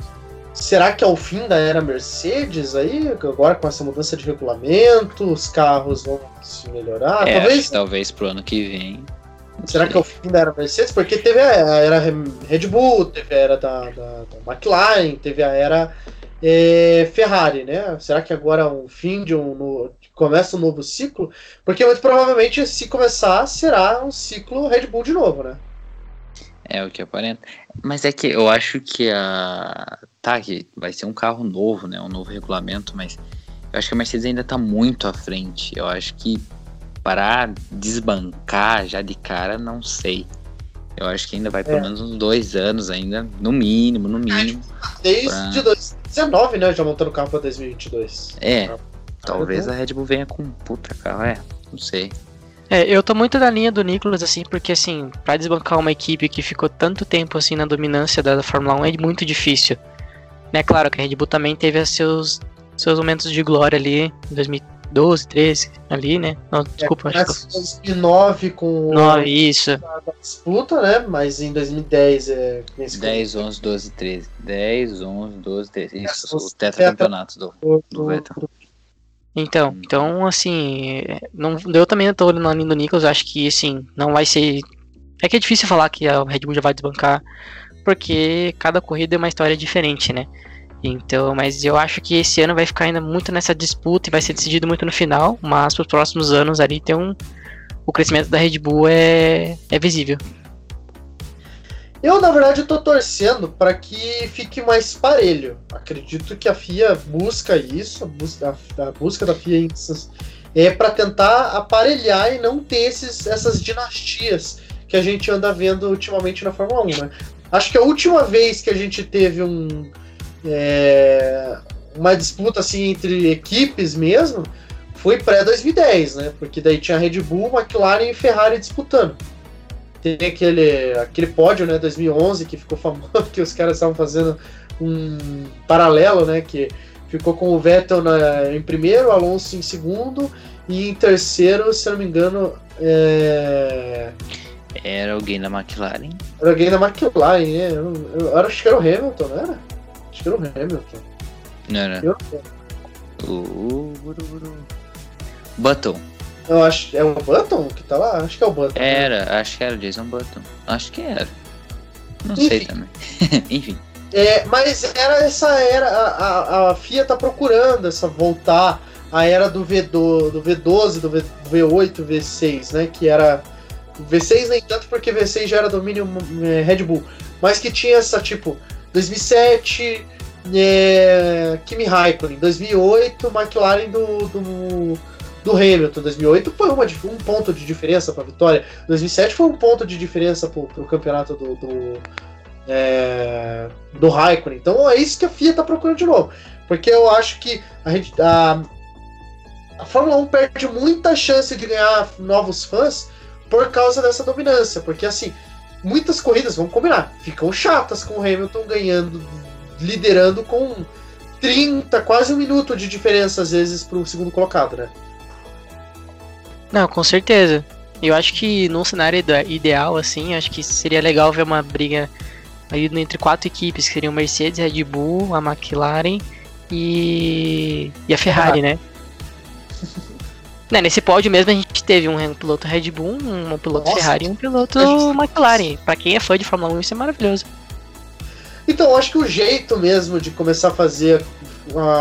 Será que é o fim da era Mercedes aí? Agora com essa mudança de regulamento, os carros vão se melhorar? é, Talvez acho talvez pro ano que vem. Será sei. que é o fim da era Mercedes? Porque teve a era Red Bull, teve a era da, da, da McLaren, teve a era eh, Ferrari, né? Será que agora é um fim de um. no- começa um novo ciclo? Porque muito provavelmente, se começar, será um ciclo Red Bull de novo, né? É o que aparenta. Mas é que eu acho que a. Tá, que vai ser um carro novo, né? Um novo regulamento, mas eu acho que a Mercedes ainda tá muito à frente. Eu acho que para desbancar já de cara, não sei. Eu acho que ainda vai pelo É. menos uns dois anos ainda, no mínimo, no mínimo. Desde Ah. 2019, né? Já montando o carro para 2022. É, Ah, talvez tá. a Red Bull venha com um puta carro, é. Não sei. É, eu tô muito na linha do Nicolas, assim, porque, assim, pra desbancar uma equipe que ficou tanto tempo, assim, na dominância da, da Fórmula 1 é muito difícil. Né, claro que a Red Bull também teve seus, seus momentos de glória ali, em 2012, 13, ali, né? Não, desculpa, acho que Começa em 2009 com Não, isso. a disputa, né? Mas em 2010 é. nesse 10, 11, 12, 13. 10, 11, 12, 13. Isso, Os os tetracampeonatos do, do- Vettel. Então, então assim, é, não, eu também tô olhando linha do Nichols, acho que, assim, não vai ser... É que é difícil falar que a Red Bull já vai desbancar, porque cada corrida é uma história diferente, né? Então, mas eu acho que esse ano vai ficar ainda muito nessa disputa e vai ser decidido muito no final, mas pros próximos anos ali tem um... O crescimento da Red Bull é, é visível. Eu, na verdade, tô torcendo para que fique mais parelho. Acredito que a FIA busca isso, a busca, a, busca da FIA é para tentar aparelhar e não ter esses, essas dinastias que a gente anda vendo ultimamente na Fórmula 1, né? Acho que a última vez que a gente teve um, é, uma disputa assim entre equipes mesmo foi pré-2010, né? Porque daí tinha Red Bull, McLaren e Ferrari disputando. Tem aquele, aquele pódio, né, 2011, que ficou famoso, que os caras estavam fazendo um paralelo, né, que ficou com o Vettel na, em primeiro, Alonso em segundo, e em terceiro, se não me engano, é... Era alguém da McLaren. era alguém da McLaren, né? Eu, eu, eu acho que era o Hamilton, não era? Acho que era o Hamilton. Não era? Eu, O. Button. eu acho é o Button que tá lá? Acho que é o Button. né? Era, acho que era Jason Button. Acho que era. Não Enfim. sei também. Enfim. É, mas era essa era, a, a, a FIA tá procurando essa voltar à era do, v, do, do V12, do v, V8, V6, né? Que era. V6 nem tanto porque V6 já era domínio é, Red Bull, mas que tinha essa tipo 2007, é, Kimi Raikkonen, 2008, McLaren do, do, do Hamilton, 2008 foi uma, um ponto de diferença para vitória, 2007 foi um ponto de diferença para o campeonato do, do é, do Raikkonen. Então é isso que a FIA tá procurando de novo. Porque eu acho que a, gente, a, a Fórmula 1 perde muita chance de ganhar novos fãs por causa dessa dominância. Porque assim, muitas corridas, vamos combinar, ficam chatas com o Hamilton ganhando, liderando com 30, quase um minuto de diferença às vezes para o segundo colocado, né? Não, com certeza. Eu acho que num cenário ide- ideal, assim, acho que seria legal ver uma briga aí entre quatro equipes, que seriam Mercedes, Red Bull, a McLaren e, e a Ferrari, né? Né, nesse pódio mesmo a gente teve um piloto Red Bull, um piloto Nossa. Ferrari e um piloto gente- McLaren. Pra quem é fã de Fórmula 1, isso é maravilhoso. Então, eu acho que o jeito mesmo de começar a fazer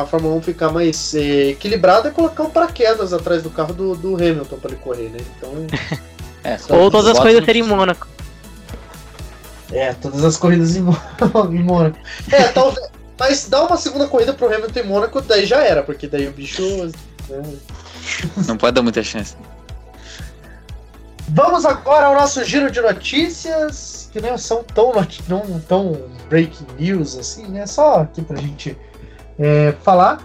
a Fórmula 1 ficar mais eh, equilibrada é colocar um paraquedas atrás do carro do, do Hamilton para ele correr, né? Então, É, Ou todas as coisas serem em Mônaco. é, todas as corridas em, em Mônaco. É, talvez. Mas dá uma segunda corrida pro Hamilton em Mônaco, daí já era, porque daí o bicho. né? Não pode dar muita chance. Vamos agora ao nosso giro de notícias, que não são tão, não tão breaking news assim, né? Só aqui pra gente é, falar.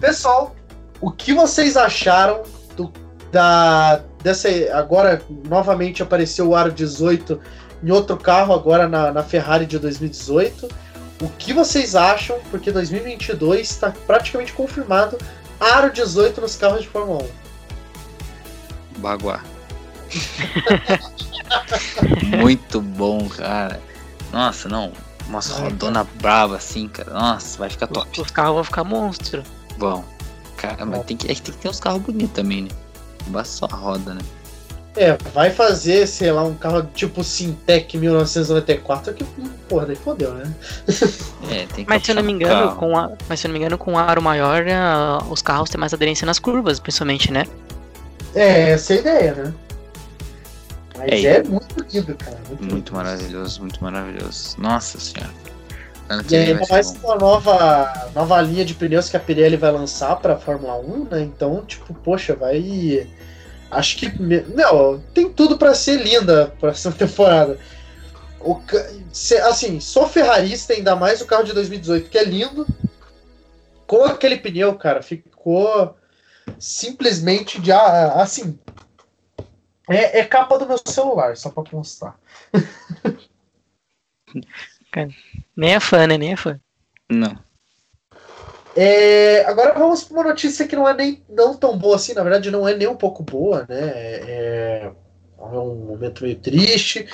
Pessoal, o que vocês acharam do, da, dessa. Agora, novamente apareceu o Aro 18 em outro carro, agora na, na Ferrari de 2018. o que vocês acham, porque 2022 está praticamente confirmado Aro 18 nos carros de Fórmula 1. Baguá. Muito bom, cara. Nossa, não. Nossa, rodona brava assim, cara. Nossa, vai ficar top. Os carros vão ficar monstro. Bom. Cara, mas tem que, é que tem que ter uns carros bonitos também, né? Basta só a roda, né? É, vai fazer, sei lá, um carro tipo Sintec 1994, que, porra, daí fodeu, né? É, tem que Mas se eu não me engano, carro. com a, mas se eu não me engano, com um aro maior, ah, os carros têm mais aderência nas curvas, principalmente, né? É, essa é a ideia, né? Mas É, é, muito lindo, cara. Muito, lindo. Muito maravilhoso, muito maravilhoso. Nossa senhora. E ainda mais com a nova, nova linha de pneus que a Pirelli vai lançar pra Fórmula 1, né? Então, tipo, poxa, vai. Acho que. Meu, tem tudo pra ser linda a próxima temporada. O, assim, sou ferrarista, ainda mais o carro de 2018, que é lindo. Com aquele pneu, cara, ficou simplesmente de. Assim. É, é capa do meu celular, só pra constar. Nem é fã, né? Nem é fã. Não. É, agora vamos para uma notícia que não é nem não tão boa assim, na verdade não é nem um pouco boa, né? É, é um momento meio triste,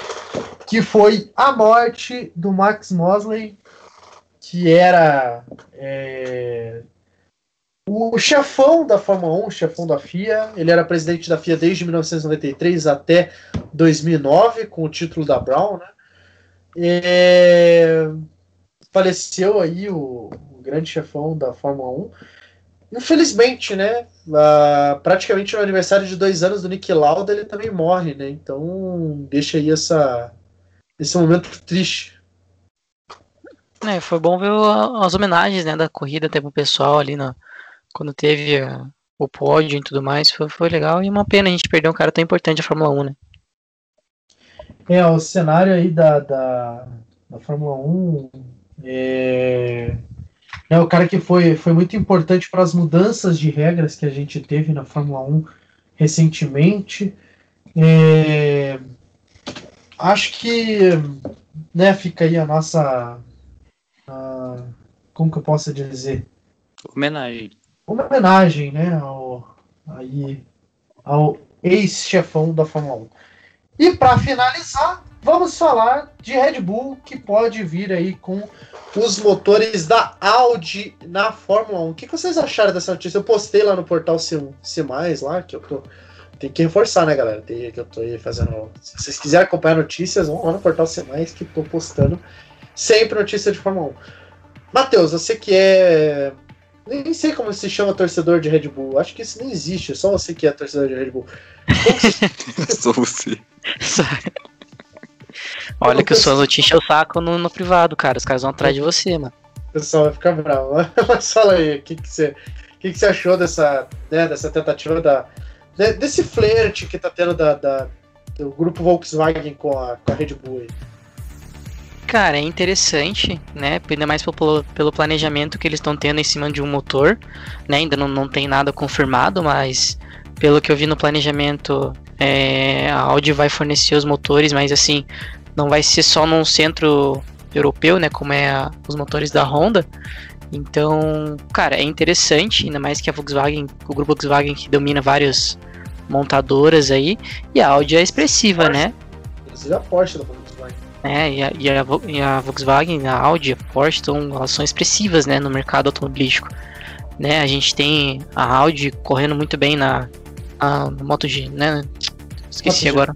que foi a morte do Max Mosley, que era é, o chefão da Fórmula 1, chefão da FIA. Ele era presidente da FIA desde 1993 até 2009, com o título da Brown, né? É, faleceu aí o, o grande chefão da Fórmula 1. Infelizmente, né? ah, praticamente no aniversário de dois anos do Nick Lauda, ele também morre, né? Então deixa aí essa, esse momento triste. É, foi bom ver as homenagens, né, da corrida até pro pessoal ali na, quando teve ah, o pódio e tudo mais. Foi, foi legal e uma pena a gente perder um cara tão importante da Fórmula 1, né? É, o cenário aí da, da, da Fórmula 1 é, é o cara que foi, foi muito importante para as mudanças de regras que a gente teve na Fórmula 1 recentemente. É, acho que né, fica aí a nossa. a- como que eu posso dizer? Homenagem. Uma homenagem né, ao, aí, ao ex-chefão da Fórmula 1. E para finalizar, vamos falar de Red Bull que pode vir aí com os motores da Audi na Fórmula 1. O que vocês acharam dessa notícia? Eu postei lá no portal C, C+, lá, que eu tô... Tem que reforçar, né, galera? Tem, que eu tô aí fazendo... Se vocês quiserem acompanhar notícias, vão lá no portal C+, que tô postando sempre notícia de Fórmula 1. Matheus, você que é... Nem sei como se chama torcedor de Red Bull. Acho que isso nem existe, só você que é torcedor de Red Bull. Como Sou você. Olha que fãs vão te encher o saco no, no privado, cara. Os caras vão atrás de você, mano. o pessoal vai ficar bravo? Mas fala aí, o que, que, você, o que, que você achou dessa, né, dessa tentativa da, de- desse flerte que tá tendo da, da- do grupo Volkswagen com a, com a Red Bull aí? Cara, é interessante, né? Ainda mais pelo, pelo planejamento que eles estão tendo em cima de um motor, né? Ainda não, não tem nada confirmado, mas pelo que eu vi no planejamento, é, a Audi vai fornecer os motores, mas assim, não vai ser só num centro europeu, né? Como é a- os motores da Honda. Então, cara, é interessante, ainda mais que a Volkswagen, o grupo Volkswagen que domina várias montadoras aí, e a Audi é expressiva, né? Inclusive a Porsche da Volkswagen. É, e a, e a e a Volkswagen, a Audi, a Porsche são, elas são expressivas, né, no mercado automobilístico. Né, a gente tem a Audi correndo muito bem na, na, no MotoG, né? Esqueci agora.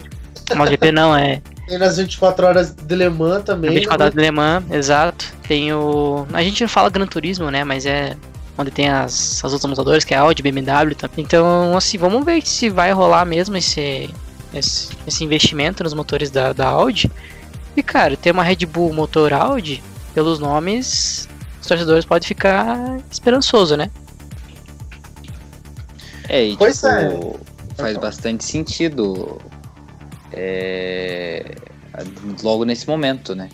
MotoGP não, é E nas 24 horas de Le Mans também. 24 horas de Le Mans, exato. Tem o... A gente não fala Gran Turismo, né, mas é onde tem as, as outras montadoras, que é a Audi, BMW também. Então, assim, vamos ver se vai rolar mesmo esse, esse, esse investimento nos motores da, da Audi. E, cara, ter uma Red Bull motor Audi, pelos nomes, os torcedores podem ficar esperançoso, né? É, e Pois tipo, é. Faz falar. bastante sentido é, logo nesse momento, né?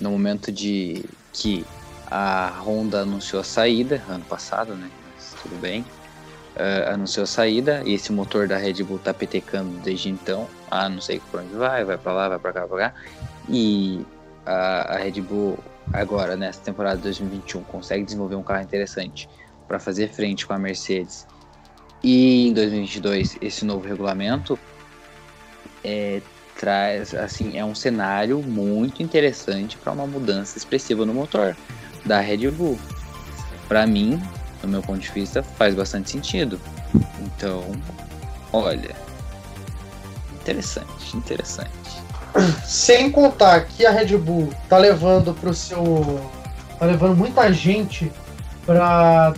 No momento de que a Honda anunciou a saída, ano passado, né? Mas tudo bem. eh, anunciou a saída e esse motor da Red Bull tá petecando desde então. Ah, não sei por onde vai, vai pra lá, vai pra cá, pra cá. E a, a Red Bull agora nessa temporada de 2021 consegue desenvolver um carro interessante para fazer frente com a Mercedes e em 2022 esse novo regulamento é, traz assim é um cenário muito interessante para uma mudança expressiva no motor da Red Bull. Para mim, no meu ponto de vista, faz bastante sentido. Então, olha, interessante, interessante. Sem contar que a Red Bull tá levando pro seu. tá levando muita gente pra.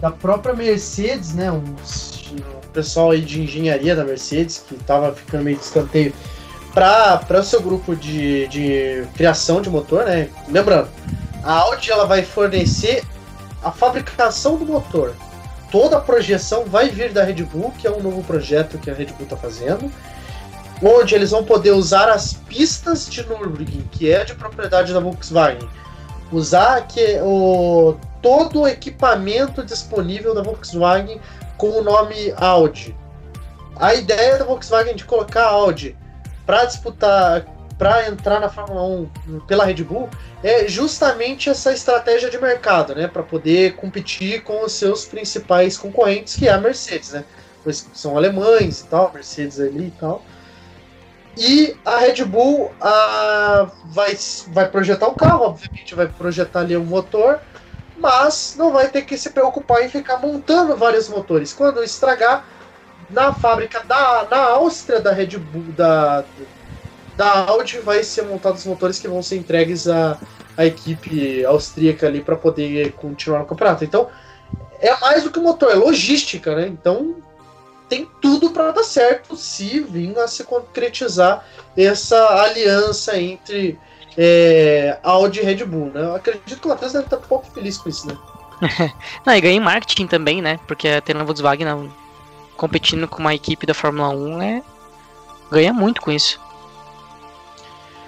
Da própria Mercedes, né? O pessoal aí de engenharia da Mercedes, que tava ficando meio de escanteio, pra seu grupo de, de criação de motor, né? Lembrando, a Audi ela vai fornecer a fabricação do motor. Toda a projeção vai vir da Red Bull, que é um novo projeto que a Red Bull está fazendo, onde eles vão poder usar as pistas de Nürburgring, que é de propriedade da Volkswagen, usar que o todo o equipamento disponível da Volkswagen com o nome Audi. A ideia da Volkswagen de colocar a Audi para disputar, para entrar na Fórmula 1 pela Red Bull, é justamente essa estratégia de mercado, né, para poder competir com os seus principais concorrentes, que é a Mercedes, né? Pois são alemães e tal, Mercedes ali e tal. E a Red Bull ah, vai, vai projetar o carro, obviamente vai projetar ali o motor, mas não vai ter que se preocupar em ficar montando vários motores. Quando estragar, na fábrica da na Áustria da Red Bull, da, da Audi, vai ser montados os motores que vão ser entregues à, à equipe austríaca ali para poder continuar no campeonato. Então, é mais do que motor, é logística, né? Então, tem tudo para dar certo se vir a se concretizar essa aliança entre é, Audi e Red Bull, né? Eu acredito que o Matheus deve estar um pouco feliz com isso, né? Não, e ganha em marketing também, né? Porque ter a Volkswagen não, competindo com uma equipe da Fórmula 1 é. ganha muito com isso.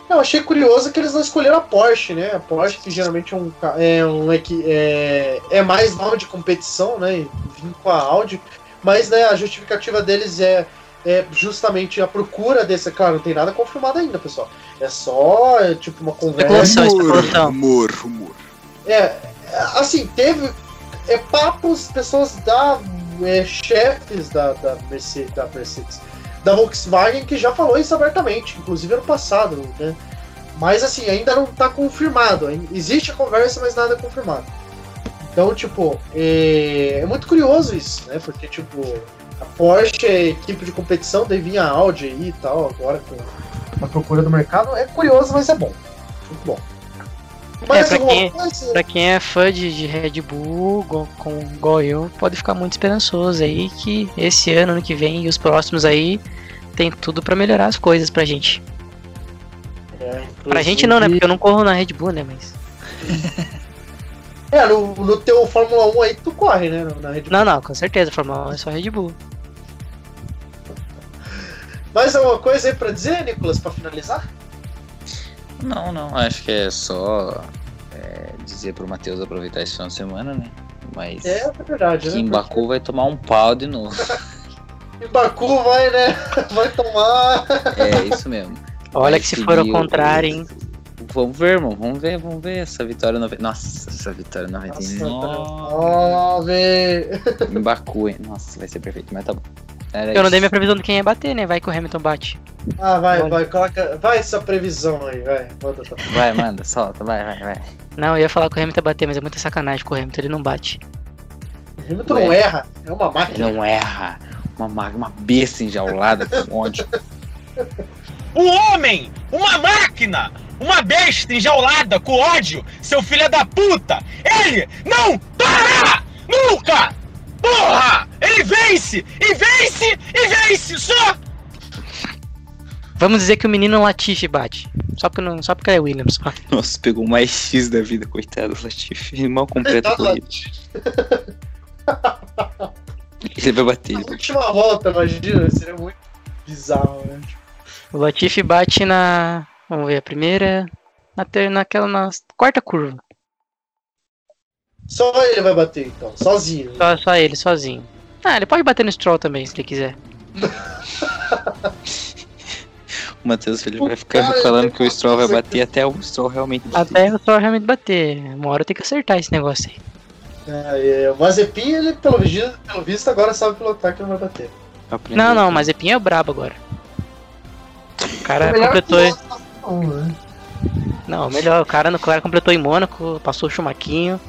Eu achei curioso que eles não escolheram a Porsche, né? A Porsche, que geralmente é um, é, um é, é mais nome de competição, né? E Vim com a Audi. Mas né, a justificativa deles é, é justamente a procura desse. Claro, não tem nada confirmado ainda, pessoal. É só é, tipo uma conversa. Especulação. rumor, rumor. É, assim, teve é, papos, pessoas da é, chefes da, da, Mercedes, da Mercedes, da Volkswagen, que já falou isso abertamente, inclusive ano passado, né? Mas assim, ainda não tá confirmado. Existe a conversa, mas nada é confirmado. Então, tipo, é, é muito curioso isso, né? Porque, tipo, a Porsche é equipe de competição, daí vinha a Audi aí e tal, agora com a procura do mercado. É curioso, mas é bom. Muito bom. Mais pra alguma quem- coisa? Pra quem é fã de, de Red Bull, igual, com, igual eu, pode ficar muito esperançoso aí que esse ano, ano que vem e os próximos aí tem tudo pra melhorar as coisas pra gente. É, Pra gente não, né? Porque eu não corro na Red Bull, né? Mas. É, no, no teu Fórmula 1 aí tu corre, né? Na Red Bull. Não, não, com certeza, Fórmula 1 é só Red Bull. Mais alguma coisa aí pra dizer, Nicolas, pra finalizar? Não, não, acho que é só é, dizer pro Matheus aproveitar esse final de semana, né? Mas É, é verdade, que em né? Baku vai tomar um pau de novo. Em Baku vai, né? Vai tomar. É isso mesmo. Olha Vai que se for ao contrário, hein? Vamos ver, irmão. Vamos ver, vamos ver essa vitória 90. Nossa, essa vitória Nossa, 99 Ó, velho. em Baku, hein? Nossa, vai ser perfeito, mas tá bom. Era Eu não isso. dei minha previsão de quem ia bater, né? Vai que o Hamilton bate. Ah, vai, Olha. vai, coloca. Vai essa previsão aí, vai. Manda Vai, manda, solta, vai, vai, vai. Não, eu ia falar que o Hamilton ia bater, mas é muita sacanagem com o Hamilton, ele não bate. O Hamilton não erra, é uma Ele máquina. não erra. Uma, ma- uma besta enjaulada com ódio. Um homem, uma máquina, uma besta enjaulada com ódio, seu filho da puta! Ele não para! Nunca! Porra! Ele vence! E vence! E vence! Só! Vamos dizer que o menino Latifi bate. Só porque, não, só porque é Williams. só. Nossa, pegou o mais X da vida, coitado do Latifi. Ele mal completa a corrida. Ele vai bater. Na ele última volta, imagina, seria muito bizarro, né? O Latifi bate na. Vamos ver, a primeira. Na ter, naquela. Na quarta curva. Só ele vai bater, então, sozinho. Só, só ele, sozinho. Ah, ele pode bater no Stroll também, se ele quiser. O Matheus Felipe vai ficar cara, falando que o Stroll vai bater até o Stroll realmente bater. Até o Stroll realmente bater. Uma hora tem que acertar esse negócio aí. É, é, o Mazepin, ele, pelo, visto- pelo visto, agora sabe pilotar que não vai bater. Aprendeu. Não, não, mas Epinho é brabo agora. O cara É completou. piloto 1, né? Não, melhor, o cara, o cara completou em Mônaco, passou o chumaquinho.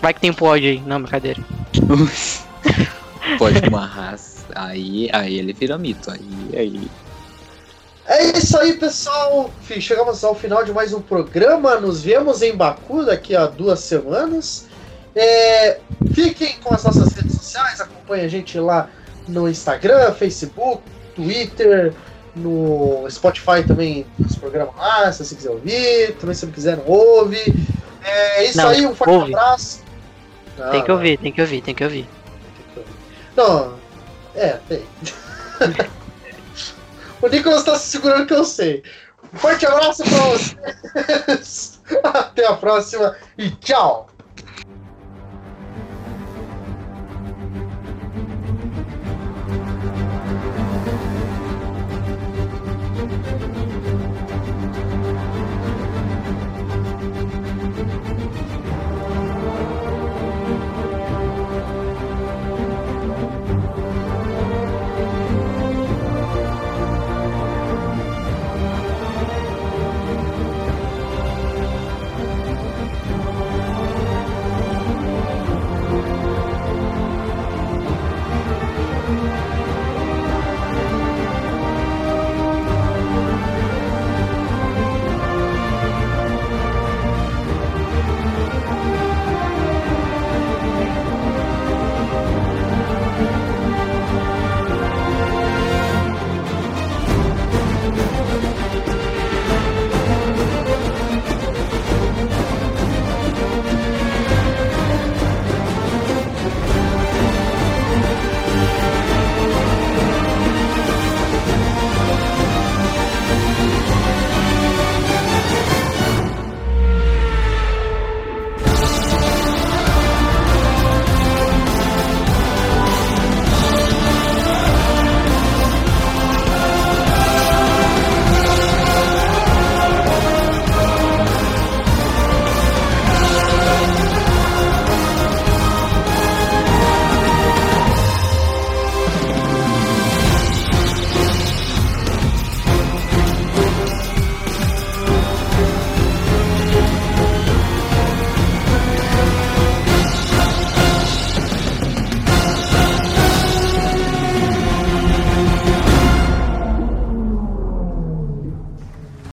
Vai que tem pódio aí. Não, brincadeira. Pode com uma raça. Aí, aí ele vira mito. Aí, aí. É isso aí, pessoal. Chegamos ao final de mais um programa. Nos vemos em Baku daqui a duas semanas. É, fiquem com as nossas redes sociais. Acompanhe a gente lá no Instagram, Facebook, Twitter, no Spotify também. Os programas lá, se você quiser ouvir. Também se não quiser, não ouve. É isso Não, aí. Um forte ouve. abraço. Tem Não, que ouvir, tem que ouvir, tem que ouvir. Não, é, tem. o Nicolas tá se segurando que eu sei. Um forte abraço pra vocês. Até a próxima e tchau.